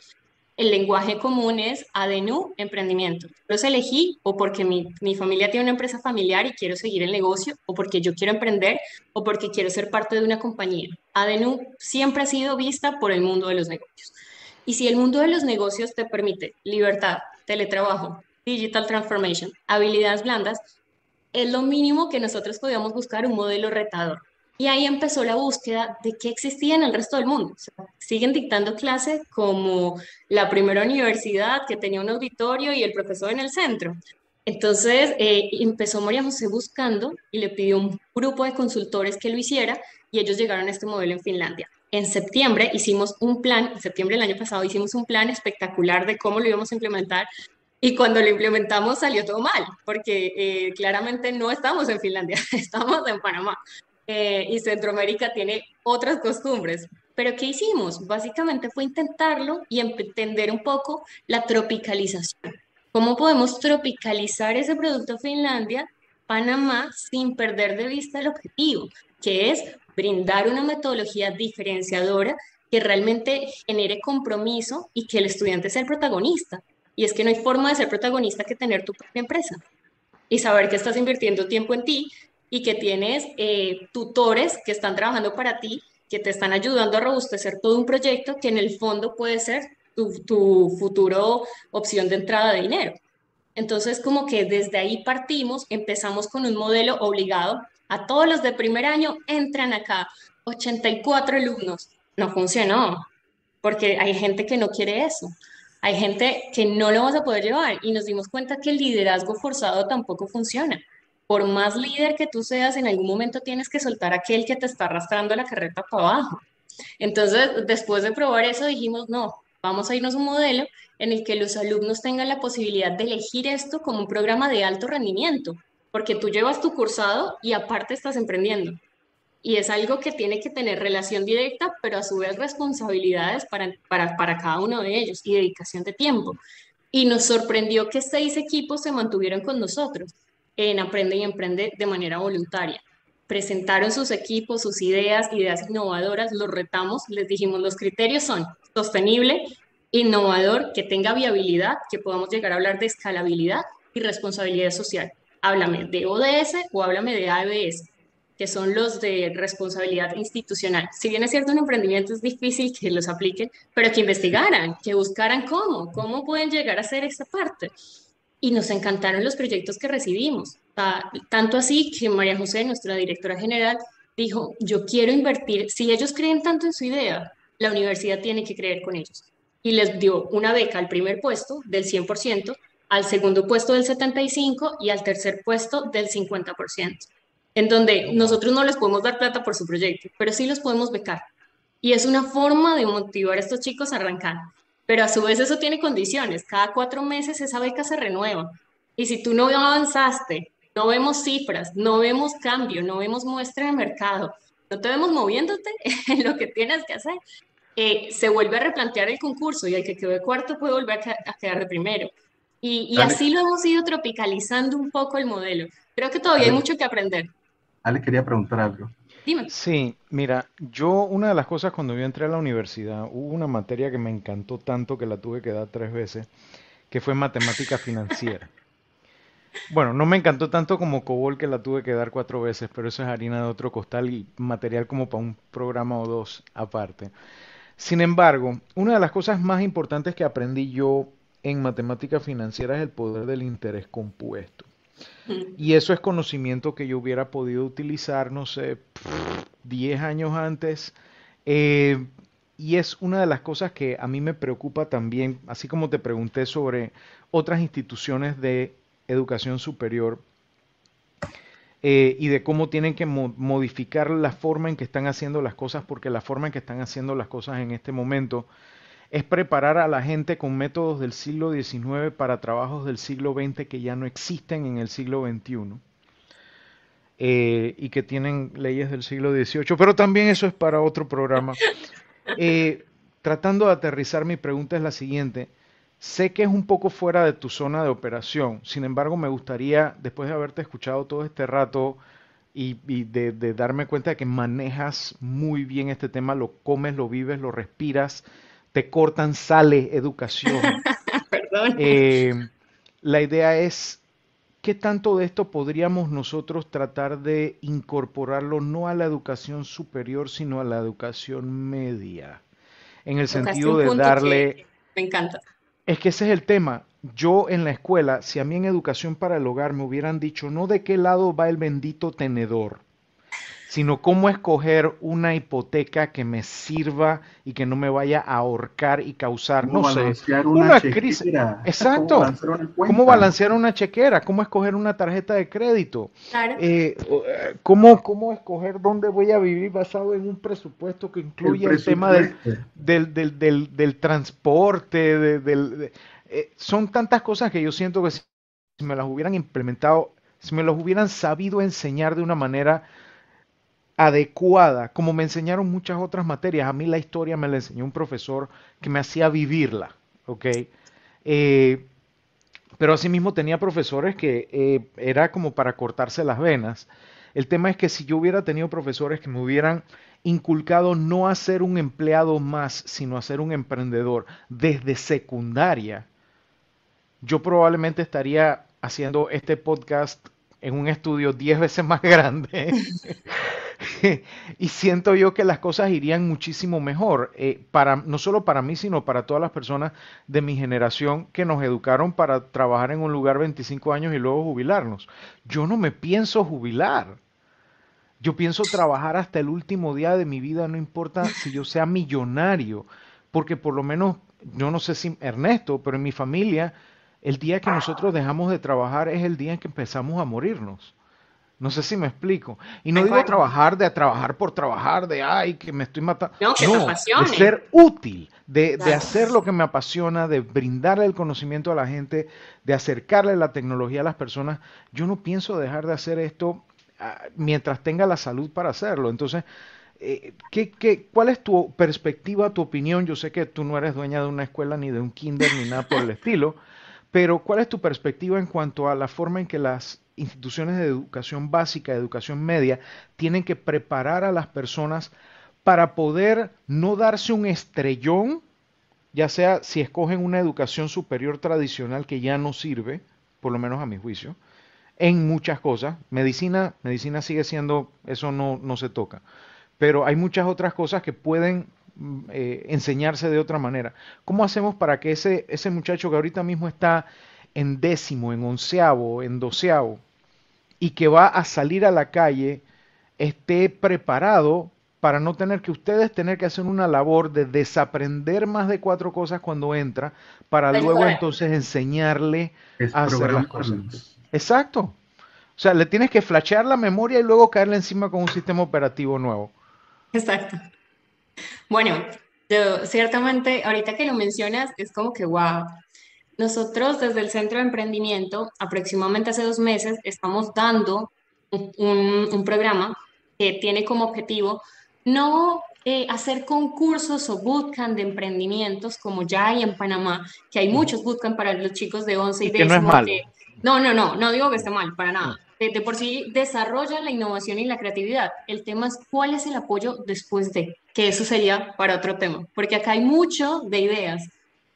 el lenguaje común es ADNU, emprendimiento. Los elegí o porque mi, mi, familia tiene una empresa familiar y quiero seguir el negocio, o porque yo quiero emprender, o porque quiero ser parte de una compañía. ADNU siempre ha sido vista por el mundo de los negocios. Y si el mundo de los negocios te permite libertad, teletrabajo, digital transformation, habilidades blandas, es lo mínimo que nosotros podíamos buscar un modelo retador. Y ahí empezó la búsqueda de qué existía en el resto del mundo. siguen dictando clases como la primera universidad que tenía un auditorio y el profesor en el centro. Entonces eh, empezó María José buscando y le pidió un grupo de consultores que lo hiciera y ellos llegaron a este modelo en Finlandia. En septiembre hicimos un plan, en septiembre del año pasado hicimos un plan espectacular de cómo lo íbamos a implementar y cuando lo implementamos salió todo mal, porque eh, claramente no estamos en Finlandia, estamos en Panamá. Eh, y Centroamérica tiene otras costumbres. Pero ¿qué hicimos? Básicamente fue intentarlo y entender un poco la tropicalización. ¿Cómo podemos tropicalizar ese producto Finlandia, Panamá, sin perder de vista el objetivo, que es brindar una metodología diferenciadora que realmente genere compromiso y que el estudiante sea el protagonista? Y es que no hay forma de ser protagonista que tener tu propia empresa y saber que estás invirtiendo tiempo en ti, y que tienes eh, tutores que están trabajando para ti, que te están ayudando a robustecer todo un proyecto que en el fondo puede ser tu, tu futuro opción de entrada de dinero. Entonces, como que desde ahí partimos, empezamos con un modelo obligado. A todos los de primer año entran acá, 84 alumnos. No funcionó, porque hay gente que no quiere eso. Hay gente que no lo vas a poder llevar y nos dimos cuenta que el liderazgo forzado tampoco funciona por más líder que tú seas, en algún momento tienes que soltar aquel que te está arrastrando la carreta para abajo. Entonces, después de probar eso, dijimos, no, vamos a irnos a un modelo en el que los alumnos tengan la posibilidad de elegir esto como un programa de alto rendimiento, porque tú llevas tu cursado y aparte estás emprendiendo. Y es algo que tiene que tener relación directa, pero a su vez responsabilidades para, para, para cada uno de ellos y dedicación de tiempo. Y nos sorprendió que seis equipos se mantuvieron con nosotros en Aprende y Emprende de manera voluntaria. Presentaron sus equipos, sus ideas, ideas innovadoras, los retamos, les dijimos los criterios son sostenible, innovador, que tenga viabilidad, que podamos llegar a hablar de escalabilidad y responsabilidad social. Háblame de ODS o háblame de ABS, que son los de responsabilidad institucional. Si bien es cierto, un emprendimiento es difícil que los apliquen, pero que investigaran, que buscaran cómo, cómo pueden llegar a hacer esa parte y nos encantaron los proyectos que recibimos. Tanto así que María José, nuestra directora general, dijo, yo quiero invertir, si ellos creen tanto en su idea, la universidad tiene que creer con ellos. Y les dio una beca al primer puesto del 100%, al segundo puesto del 75% y al tercer puesto del 50%, en donde nosotros no les podemos dar plata por su proyecto, pero sí los podemos becar. Y es una forma de motivar a estos chicos a arrancar pero a su vez eso tiene condiciones. Cada cuatro meses esa beca se renueva. Y si tú no avanzaste, no vemos cifras, no vemos cambio, no vemos muestra de mercado, no te vemos moviéndote en lo que tienes que hacer, eh, se vuelve a replantear el concurso y el que quedó de cuarto puede volver a, quedar de primero. Y, así lo hemos ido tropicalizando un poco el modelo. Creo que todavía hay mucho que aprender. Ale quería preguntar algo. Sí, mira, yo una de las cosas cuando yo entré a la universidad, hubo una materia que me encantó tanto que la tuve que dar tres veces, que fue matemática financiera. Bueno, no me encantó tanto como COBOL que la tuve que dar cuatro veces, pero eso es harina de otro costal y material como para un programa o dos aparte. Sin embargo, una de las cosas más importantes que aprendí yo en matemática financiera es el poder del interés compuesto. Y eso es conocimiento que yo hubiera podido utilizar, no sé, 10 años antes. Eh, y es una de las cosas que a mí me preocupa también, así como te pregunté sobre otras instituciones de educación superior eh, y de cómo tienen que modificar la forma en que están haciendo las cosas, porque la forma en que están haciendo las cosas en este momento es preparar a la gente con métodos del siglo XIX para trabajos del siglo XX que ya no existen en el siglo XXI eh, y que tienen leyes del siglo XVIII, pero también eso es para otro programa. Eh, tratando de aterrizar, mi pregunta es la siguiente. Sé que es un poco fuera de tu zona de operación, sin embargo me gustaría, después de haberte escuchado todo este rato y, de, de darme cuenta de que manejas muy bien este tema, lo comes, lo vives, lo respiras, te cortan, sale educación. Perdón. Eh, la idea es, ¿qué tanto de esto podríamos nosotros tratar de incorporarlo no a la educación superior, sino a la educación media? En el sentido de darle... Me encanta. Es que ese es el tema. Yo en la escuela, si a mí en educación para el hogar me hubieran dicho, no de qué lado va el bendito tenedor, sino cómo escoger una hipoteca que me sirva y que no me vaya a ahorcar y causar, no sé, una, crisis. Exacto. ¿Cómo balancear, una chequera? ¿Cómo escoger una tarjeta de crédito? Eh, eh, ¿cómo, ¿Cómo escoger dónde voy a vivir basado en un presupuesto que incluye el, tema del, del, del, del, transporte? del, eh, son tantas cosas que yo siento que si me las hubieran implementado, si me las hubieran sabido enseñar de una manera adecuada, como me enseñaron muchas otras materias. A mí la historia me la enseñó un profesor que me hacía vivirla, ¿ok? Eh, pero asimismo tenía profesores que eh, era como para cortarse las venas. El tema es que si yo hubiera tenido profesores que me hubieran inculcado no a ser un empleado más, sino a ser un emprendedor desde secundaria, yo probablemente estaría haciendo este podcast en un estudio 10 veces más grande y siento yo que las cosas irían muchísimo mejor, eh, para, no solo para mí, sino para todas las personas de mi generación que nos educaron para trabajar en un lugar 25 años y luego jubilarnos. Yo no me pienso jubilar. Yo pienso trabajar hasta el último día de mi vida, no importa si yo sea millonario, porque por lo menos, yo no sé si Ernesto, pero en mi familia, el día que nosotros dejamos de trabajar es el día en que empezamos a morirnos. No sé si me explico. Y no digo trabajar de trabajar por trabajar, de ay, que me estoy matando. No, que no, de ser útil, de, de, hacer lo que me apasiona, de brindarle el conocimiento a la gente, de acercarle la tecnología a las personas. Yo no pienso dejar de hacer esto ah, mientras tenga la salud para hacerlo. Entonces, eh, ¿qué, qué, cuál es tu perspectiva, tu opinión? Yo sé que tú no eres dueña de una escuela ni de un kinder ni nada por el estilo, pero ¿cuál es tu perspectiva en cuanto a la forma en que las instituciones de educación básica, de educación media, tienen que preparar a las personas para poder no darse un estrellón, ya sea si escogen una educación superior tradicional que ya no sirve, por lo menos a mi juicio, en muchas cosas. Medicina, medicina sigue siendo, eso no, no se toca. Pero hay muchas otras cosas que pueden mm, eh, enseñarse de otra manera. ¿Cómo hacemos para que ese, ese muchacho que ahorita mismo está en décimo, en onceavo, en doceavo, y que va a salir a la calle, esté preparado para no tener que ustedes tener que hacer una labor de desaprender más de cuatro cosas cuando entra, para luego entonces enseñarle a hacer las cosas. Exacto. O sea, le tienes que flashear la memoria y luego caerle encima con un sistema operativo nuevo. Exacto. Bueno, yo, ciertamente, ahorita que lo mencionas, es como que, wow. Nosotros desde el Centro de Emprendimiento, aproximadamente hace dos meses, estamos dando un, un programa que tiene como objetivo no eh, hacer concursos o bootcamp de emprendimientos como ya hay en Panamá, que hay muchos bootcamp para los chicos de 11 y, y no es malo. No, no, no, no digo que esté mal, para nada. De, por sí desarrolla la innovación y la creatividad. El tema es cuál es el apoyo después de, que eso sería para otro tema, porque acá hay mucho de ideas,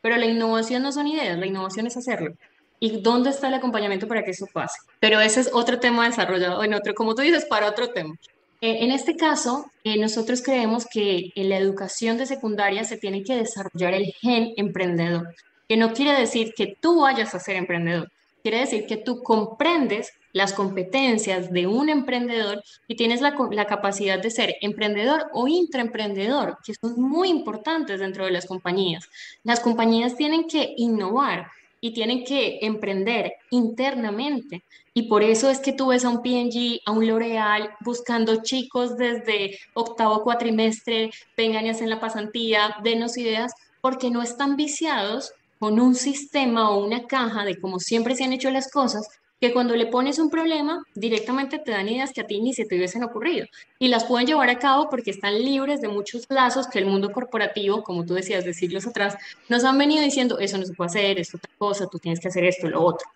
pero la innovación no son ideas, la innovación es hacerlo. ¿Y dónde está el acompañamiento para que eso pase? Pero ese es otro tema desarrollado en otro, como tú dices, para otro tema. Eh, en este caso, eh, nosotros creemos que en la educación de secundaria se tiene que desarrollar el gen emprendedor, que no quiere decir que tú vayas a ser emprendedor, Quiere decir que tú comprendes las competencias de un emprendedor y tienes la, capacidad de ser emprendedor o intraemprendedor, que son muy importantes dentro de las compañías. Las compañías tienen que innovar y tienen que emprender internamente. Y por eso es que tú ves a un P&G, a un L'Oreal, buscando chicos desde octavo cuatrimestre, vengan y hacen la pasantía, denos ideas, porque no están viciados con un sistema o una caja de cómo siempre se han hecho las cosas, que cuando le pones un problema, directamente te dan ideas que a ti ni se te hubiesen ocurrido. Y las pueden llevar a cabo porque están libres de muchos lazos que el mundo corporativo, como tú decías de siglos atrás, nos han venido diciendo, eso no se puede hacer, esto otra cosa, tú tienes que hacer esto, lo otro.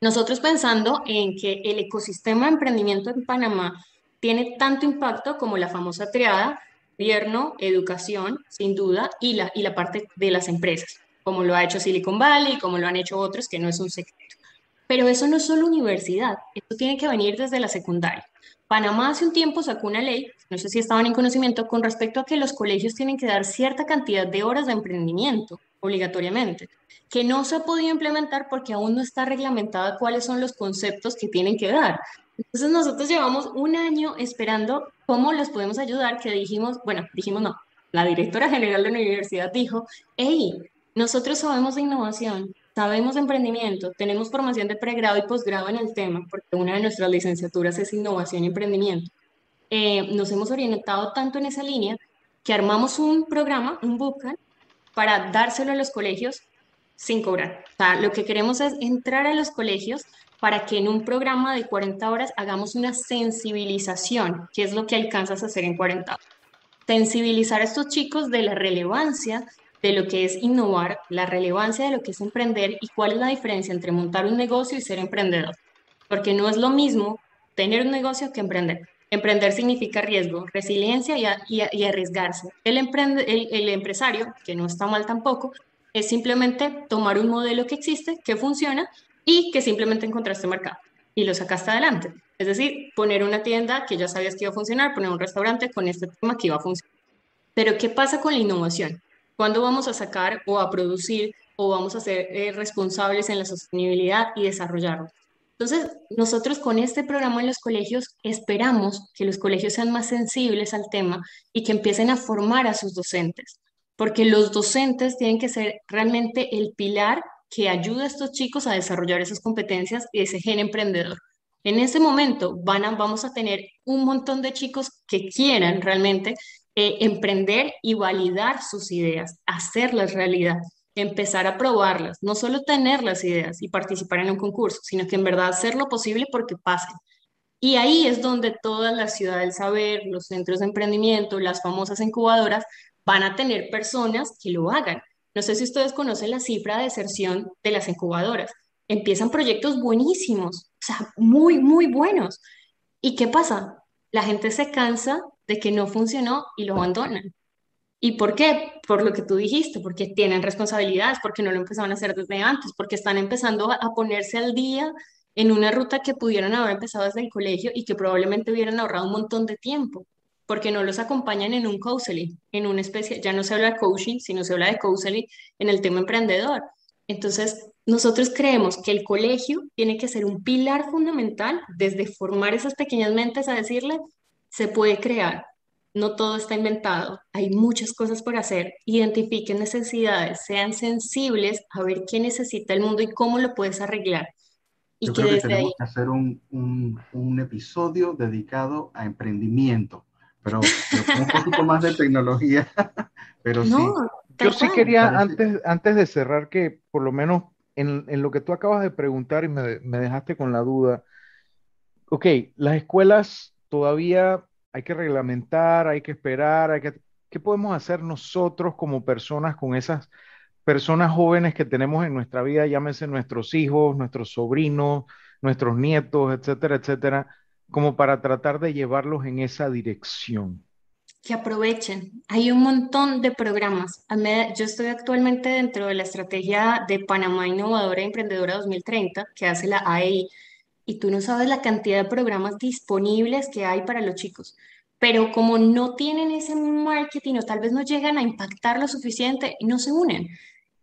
Nosotros pensando en que el ecosistema de emprendimiento en Panamá tiene tanto impacto como la famosa triada, gobierno, educación, sin duda, y la, y la parte de las empresas como lo ha hecho Silicon Valley, como lo han hecho otros, que no es un secreto. Pero eso no es solo universidad, esto tiene que venir desde la secundaria. Panamá hace un tiempo sacó una ley, no sé si estaban en conocimiento, con respecto a que los colegios tienen que dar cierta cantidad de horas de emprendimiento, obligatoriamente, que no se ha podido implementar porque aún no está reglamentada cuáles son los conceptos que tienen que dar. Entonces nosotros llevamos un año esperando cómo los podemos ayudar, que dijimos, bueno, dijimos no, la directora general de la universidad dijo, hey, nosotros sabemos de innovación, sabemos emprendimiento, tenemos formación de pregrado y posgrado en el tema, porque una de nuestras licenciaturas es innovación y emprendimiento. Eh, nos hemos orientado tanto en esa línea que armamos un programa, un bootcamp, para dárselo a los colegios sin cobrar. O sea, lo que queremos es entrar a los colegios para que en un programa de 40 horas hagamos una sensibilización, que es lo que alcanzas a hacer en 40 horas. Sensibilizar a estos chicos de la relevancia de lo que es innovar, la relevancia de lo que es emprender y cuál es la diferencia entre montar un negocio y ser emprendedor. Porque no es lo mismo tener un negocio que emprender. Emprender significa riesgo, resiliencia y, arriesgarse. El, el, empresario, que no está mal tampoco, es simplemente tomar un modelo que existe, que funciona y que simplemente encontraste mercado y lo sacaste adelante. Es decir, poner una tienda que ya sabías que iba a funcionar, poner un restaurante con este tema que iba a funcionar. Pero ¿qué pasa con la innovación? ¿Cuándo vamos a sacar o a producir o vamos a ser eh, responsables en la sostenibilidad y desarrollarlo? Entonces, nosotros con este programa en los colegios esperamos que los colegios sean más sensibles al tema y que empiecen a formar a sus docentes, porque los docentes tienen que ser realmente el pilar que ayuda a estos chicos a desarrollar esas competencias y ese gen emprendedor. En ese momento van a, vamos a tener un montón de chicos que quieran realmente eh, emprender y validar sus ideas, hacerlas realidad, empezar a probarlas, no solo tener las ideas y participar en un concurso, sino que en verdad hacer lo posible porque pasen. Y ahí es donde toda la ciudad del saber, los centros de emprendimiento, las famosas incubadoras, van a tener personas que lo hagan. No sé si ustedes conocen la cifra de deserción de las incubadoras. Empiezan proyectos buenísimos, o sea, muy, muy buenos. ¿Y qué pasa? La gente se cansa de que no funcionó y lo abandonan. ¿Y por qué? Por lo que tú dijiste, porque tienen responsabilidades, porque no lo empezaron a hacer desde antes, porque están empezando a ponerse al día en una ruta que pudieron haber empezado desde el colegio y que probablemente hubieran ahorrado un montón de tiempo, porque no los acompañan en un counseling, en una especie, ya no se habla de coaching, sino se habla de counseling en el tema emprendedor. Entonces, nosotros creemos que el colegio tiene que ser un pilar fundamental desde formar esas pequeñas mentes a decirle, se puede crear, no todo está inventado, hay muchas cosas por hacer, identifiquen necesidades, sean sensibles a ver qué necesita el mundo y cómo lo puedes arreglar. Y Yo que creo que tenemos que hacer un, un, un, episodio dedicado a emprendimiento, pero un poquito más de tecnología, pero sí. Yo sí quería, antes, antes de cerrar, que por lo menos en, en lo que tú acabas de preguntar y me, me dejaste con la duda, ok, las escuelas todavía hay que reglamentar, hay que esperar, hay que... ¿Qué podemos hacer nosotros como personas con esas personas jóvenes que tenemos en nuestra vida, llámense nuestros hijos, nuestros sobrinos, nuestros nietos, etcétera, etcétera, como para tratar de llevarlos en esa dirección? Que aprovechen. Hay un montón de programas. Yo estoy actualmente dentro de la estrategia de Panamá Innovadora e Emprendedora 2030 que hace la AEI y tú no sabes la cantidad de programas disponibles que hay para los chicos. Pero como no tienen ese marketing o tal vez no llegan a impactar lo suficiente, no se unen.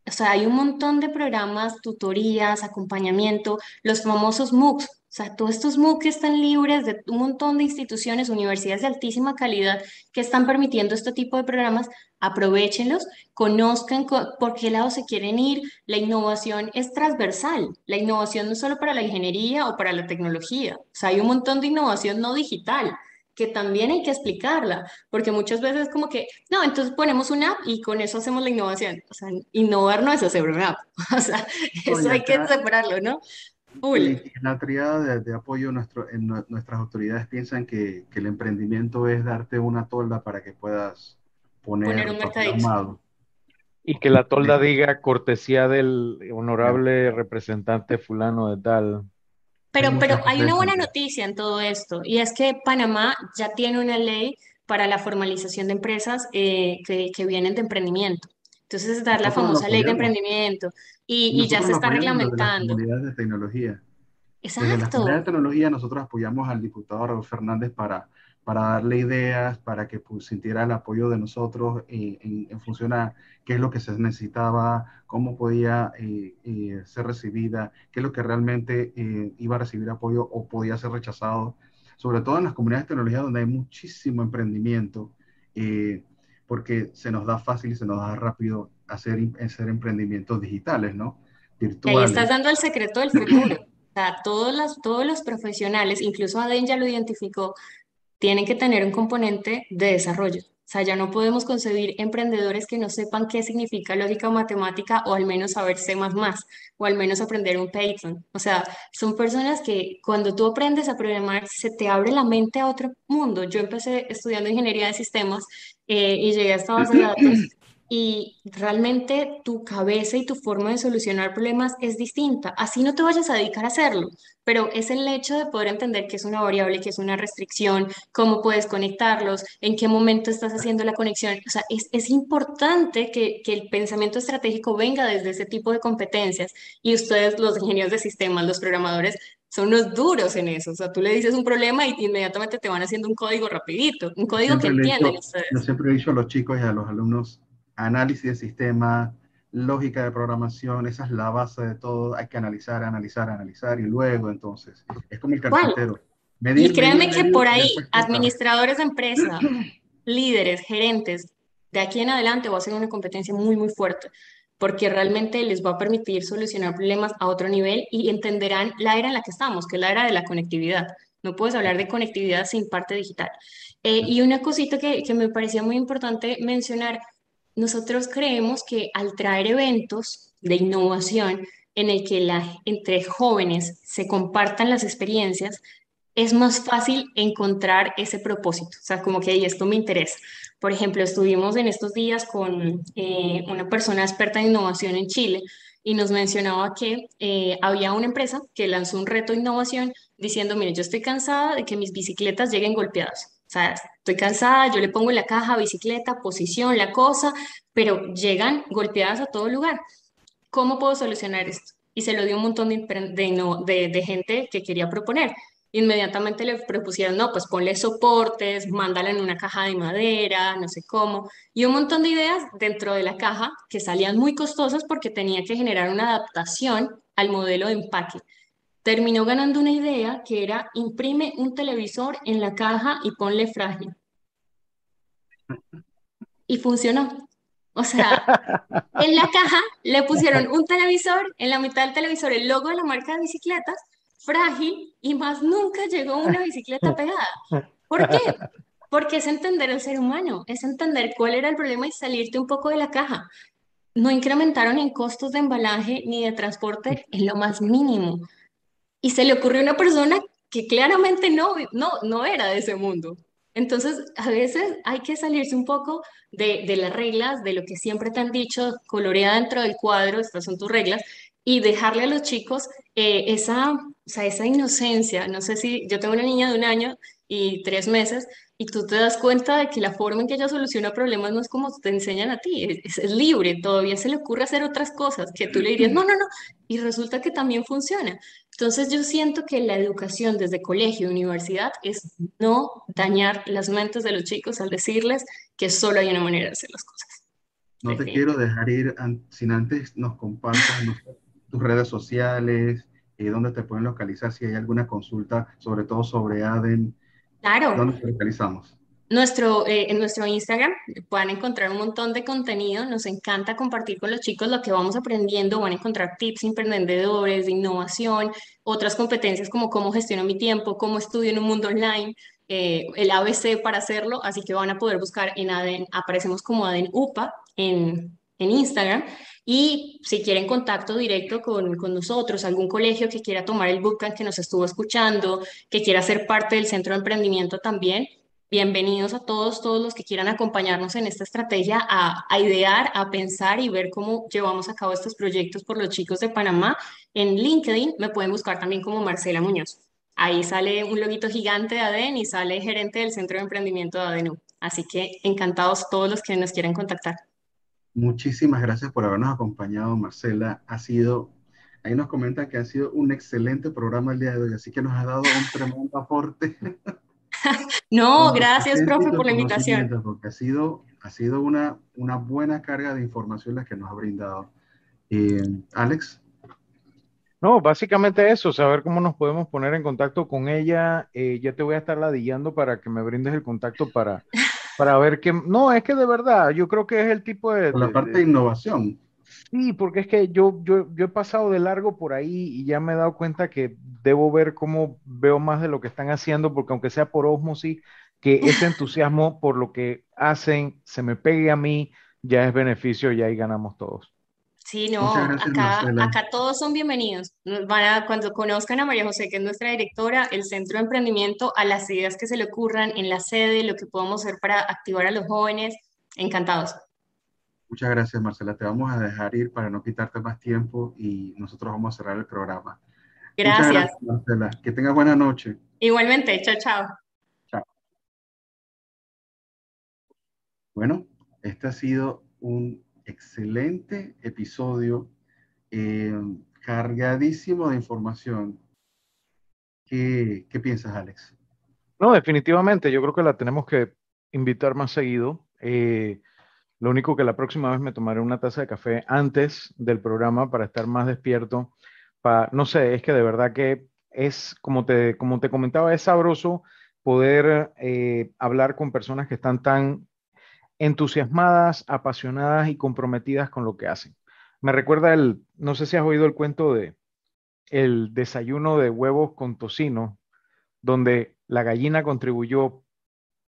O sea, hay un montón de programas, tutorías, acompañamiento, los famosos MOOCs, sea, todos estos MOOC están libres de un montón de instituciones, universidades de altísima calidad que están permitiendo este tipo de programas, aprovechenlos, conozcan por qué lado se quieren ir. La innovación es transversal. La innovación no es solo para la ingeniería o para la tecnología. O sea, hay un montón de innovación no digital que también hay que explicarla, porque muchas veces como que, no, entonces ponemos una app y con eso hacemos la innovación. O sea, innovar no es hacer una app. O sea, eso hay que separarlo, ¿no? En la triada de, apoyo, nuestro, en nuestras autoridades piensan que, el emprendimiento es darte una tolda para que puedas poner, un mercadito. Y que la tolda diga cortesía del honorable representante fulano de tal. Pero, pero hay una buena noticia en todo esto, y es que Panamá ya tiene una ley para la formalización de empresas eh, que, que, vienen de emprendimiento. Entonces, dar la famosa ley de emprendimiento y, ya se está reglamentando. Las de tecnología. Exacto. Desde la comunidad de tecnología nosotros apoyamos al diputado Raúl Fernández para, para darle ideas, para que pues, sintiera el apoyo de nosotros en, en, función a qué es lo que se necesitaba, cómo podía eh, eh, ser recibida, qué es lo que realmente eh, iba a recibir apoyo o podía ser rechazado, sobre todo en las comunidades de tecnología donde hay muchísimo emprendimiento porque se nos da fácil y se nos da rápido hacer, hacer emprendimientos digitales, ¿no? Virtuales. Ahí estás dando el secreto del futuro. O sea, todos los, todos los profesionales, incluso Aden ya lo identificó, tienen que tener un componente de desarrollo. O sea, ya no podemos concebir emprendedores que no sepan qué significa lógica o matemática o al menos saber C++ o al menos aprender un Python. O sea, son personas que cuando tú aprendes a programar se te abre la mente a otro mundo. Yo empecé estudiando ingeniería de sistemas eh, y llegué a esta base de datos y realmente tu cabeza y tu forma de solucionar problemas es distinta. Así no te vayas a dedicar a hacerlo, pero es el hecho de poder entender que es una variable, que es una restricción, cómo puedes conectarlos, en qué momento estás haciendo la conexión. O sea, es, es importante que, que, el pensamiento estratégico venga desde ese tipo de competencias y ustedes, los ingenieros de sistemas, los programadores, son unos duros en eso. O sea, tú le dices un problema y inmediatamente te van haciendo un código rapidito, un código que entienden ustedes. Yo siempre he dicho a los chicos y a los alumnos, análisis de sistema, lógica de programación, esa es la base de todo, hay que analizar, analizar, analizar y luego entonces, es como el carpintero. y créanme que por ahí, administradores de empresa, líderes, gerentes, de aquí en adelante va a ser una competencia muy, muy fuerte, porque realmente les va a permitir solucionar problemas a otro nivel y entenderán la era en la que estamos, que es la era de la conectividad. No puedes hablar de conectividad sin parte digital. Eh, y una cosita que, que me parecía muy importante mencionar, nosotros creemos que al traer eventos de innovación en el que entre jóvenes se compartan las experiencias, es más fácil encontrar ese propósito. O sea, como que ahí esto me interesa. Por ejemplo, estuvimos en estos días con eh, una persona experta en innovación en Chile y nos mencionaba que eh, había una empresa que lanzó un reto de innovación diciendo, mire, yo estoy cansada de que mis bicicletas lleguen golpeadas. O sea, estoy cansada, yo le pongo la caja bicicleta, posición, la cosa, pero llegan golpeadas a todo lugar. ¿Cómo puedo solucionar esto? Y se lo dio un montón de, de, de gente que quería proponer inmediatamente le propusieron, no, pues ponle soportes, mándala en una caja de madera, no sé cómo, y un montón de ideas dentro de la caja que salían muy costosas porque tenía que generar una adaptación al modelo de empaque. Terminó ganando una idea que era imprime un televisor en la caja y ponle frágil. Y funcionó. O sea, en la caja le pusieron un televisor, en la mitad del televisor el logo de la marca de bicicletas frágil y más nunca llegó una bicicleta pegada. ¿Por qué? Porque es entender el ser humano, es entender cuál era el problema y salirte un poco de la caja. No incrementaron en costos de embalaje ni de transporte en lo más mínimo. Y se le ocurrió a una persona que claramente no, no, no era de ese mundo. Entonces, a veces hay que salirse un poco de, de, las reglas, de lo que siempre te han dicho, colorea dentro del cuadro, estas son tus reglas, y dejarle a los chicos eh, esa, o sea, esa inocencia. No sé si yo tengo una niña de un año y tres meses y tú te das cuenta de que la forma en que ella soluciona problemas no es como te enseñan a ti, es, es libre, todavía se le ocurre hacer otras cosas que tú le dirías, no, no, no, y resulta que también funciona. Entonces yo siento que la educación desde colegio, universidad, es no dañar las mentes de los chicos al decirles que solo hay una manera de hacer las cosas. No te quiero dejar ir sin antes nos compartas tus redes sociales, y eh, dónde te pueden localizar si hay alguna consulta, sobre todo sobre ADEN. Claro. ¿Dónde te localizamos? Nuestro, eh, en nuestro Instagram pueden encontrar un montón de contenido. Nos encanta compartir con los chicos lo que vamos aprendiendo. Van a encontrar tips emprendedores, de innovación, otras competencias como cómo gestiono mi tiempo, cómo estudio en un mundo online, eh, el ABC para hacerlo. Así que van a poder buscar en ADEN, aparecemos como ADEN UPA en, en Instagram. Y si quieren contacto directo con, con, nosotros, algún colegio que quiera tomar el bootcamp que nos estuvo escuchando, que quiera ser parte del centro de emprendimiento también, bienvenidos a todos, todos los que quieran acompañarnos en esta estrategia a, a, idear, a pensar y ver cómo llevamos a cabo estos proyectos por los chicos de Panamá. En LinkedIn me pueden buscar también como Marcela Muñoz. Ahí sale un loguito gigante de ADEN y sale gerente del centro de emprendimiento de ADENU. Así que encantados todos los que nos quieran contactar. Muchísimas gracias por habernos acompañado, Marcela. Ha sido, ahí nos comentan que ha sido un excelente programa el día de hoy, así que nos ha dado un tremendo aporte. no, gracias, profe, por la invitación. Porque ha sido, ha sido una, una buena carga de información la que nos ha brindado. Eh, Alex. No, básicamente eso, saber cómo nos podemos poner en contacto con ella. Eh, ya te voy a estar ladillando para que me brindes el contacto para para ver qué... No, es que de verdad, yo creo que es el tipo de... la parte de, innovación. Sí, porque es que yo, yo, yo he pasado de largo por ahí y ya me he dado cuenta que debo ver cómo veo más de lo que están haciendo, porque aunque sea por osmosis, que ese entusiasmo por lo que hacen se me pegue a mí, ya es beneficio y ahí ganamos todos. Sí, no, acá, acá todos son bienvenidos. Van a, cuando conozcan a María José, que es nuestra directora, el centro de emprendimiento, a las ideas que se le ocurran en la sede, lo que podamos hacer para activar a los jóvenes, encantados. Muchas gracias, Marcela. Te vamos a dejar ir para no quitarte más tiempo y nosotros vamos a cerrar el programa. Gracias. gracias Marcela. Que tengas buena noche. Igualmente. Chao, chao. Chao. Bueno, este ha sido un excelente episodio, eh, cargadísimo de información. ¿Qué, ¿Qué, piensas, Alex? No, definitivamente, yo creo que la tenemos que invitar más seguido. Eh, lo único que la próxima vez me tomaré una taza de café antes del programa para estar más despierto. Para, no sé, es que de verdad que es, como te, como te comentaba, es sabroso poder eh, hablar con personas que están tan entusiasmadas, apasionadas y comprometidas con lo que hacen. Me recuerda el, no sé si has oído el cuento de el desayuno de huevos con tocino, donde la gallina contribuyó,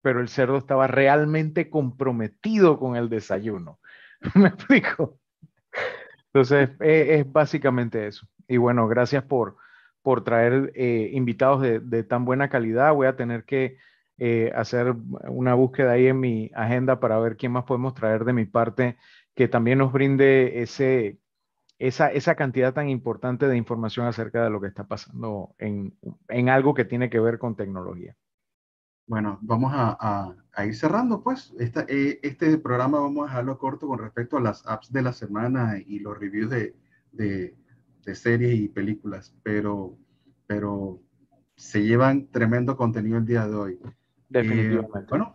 pero el cerdo estaba realmente comprometido con el desayuno. ¿Me explico? Entonces, es, es, básicamente eso. Y bueno, gracias por, por traer eh, invitados de, tan buena calidad. Voy a tener que eh, hacer una búsqueda ahí en mi agenda para ver quién más podemos traer de mi parte que también nos brinde ese, esa, esa cantidad tan importante de información acerca de lo que está pasando en, en algo que tiene que ver con tecnología. Bueno, vamos a, a, ir cerrando, pues. Esta, eh, este programa vamos a dejarlo corto con respecto a las apps de la semana y los reviews de, de, de series y películas, pero, pero se llevan tremendo contenido el día de hoy. Definitivamente. Eh, bueno,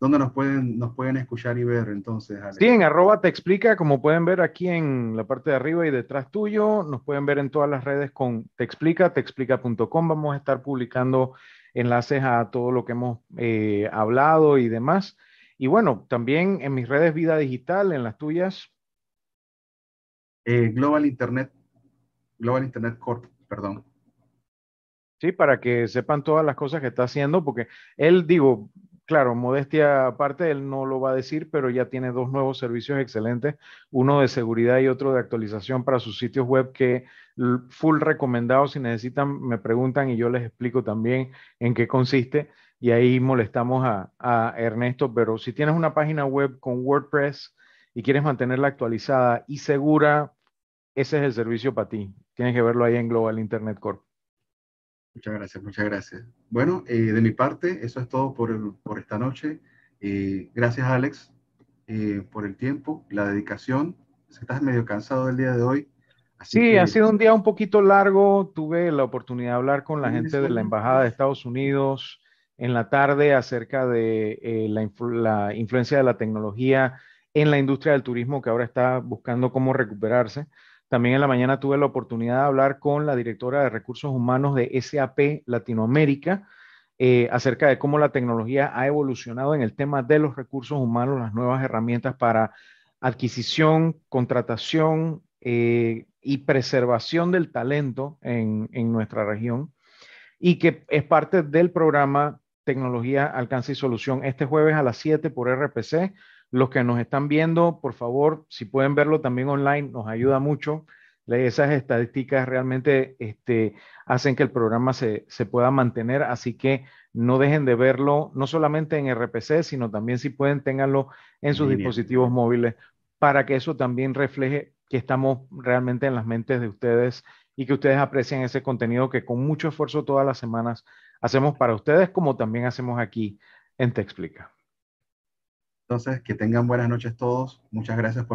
¿dónde nos pueden, nos pueden escuchar y ver entonces? Sí, en arroba te explica, como pueden ver aquí en la parte de arriba y detrás tuyo, nos pueden ver en todas las redes con te explica, teexplica.com. Vamos a estar publicando enlaces a todo lo que hemos eh, hablado y demás. Y bueno, también en mis redes Vida Digital, en las tuyas. Eh, Global Internet, Global Internet Corp, perdón. Sí, para que sepan todas las cosas que está haciendo, porque él, digo, claro, modestia aparte, él no lo va a decir, pero ya tiene dos nuevos servicios excelentes, uno de seguridad y otro de actualización para sus sitios web que full recomendados, si necesitan, me preguntan y yo les explico también en qué consiste y ahí molestamos a, a Ernesto, pero si tienes una página web con WordPress y quieres mantenerla actualizada y segura, ese es el servicio para ti. Tienes que verlo ahí en Global Internet Corp. Muchas gracias, muchas gracias. Bueno, eh, de mi parte, eso es todo por, por esta noche. Eh, gracias, Alex, eh, por el tiempo, la dedicación. Estás medio cansado del día de hoy. sí, ha sido un día un poquito largo. Tuve la oportunidad de hablar con la gente de la Embajada de Estados Unidos en la tarde acerca de la, la influencia de la tecnología en la industria del turismo que ahora está buscando cómo recuperarse. También en la mañana tuve la oportunidad de hablar con la directora de recursos humanos de SAP Latinoamérica eh, acerca de cómo la tecnología ha evolucionado en el tema de los recursos humanos, las nuevas herramientas para adquisición, contratación eh, y preservación del talento en, en nuestra región y que es parte del programa Tecnología, Alcance y Solución este jueves a las 7 por RPC los que nos están viendo, por favor, si pueden verlo también online, nos ayuda mucho. Esas estadísticas realmente este, hacen que el programa se, pueda mantener, así que no dejen de verlo, no solamente en RPC, sino también si pueden, ténganlo en sus dispositivos móviles para que eso también refleje que estamos realmente en las mentes de ustedes y que ustedes aprecien ese contenido que con mucho esfuerzo todas las semanas hacemos para ustedes, como también hacemos aquí en Te Explica. Entonces, que tengan buenas noches todos. Muchas gracias por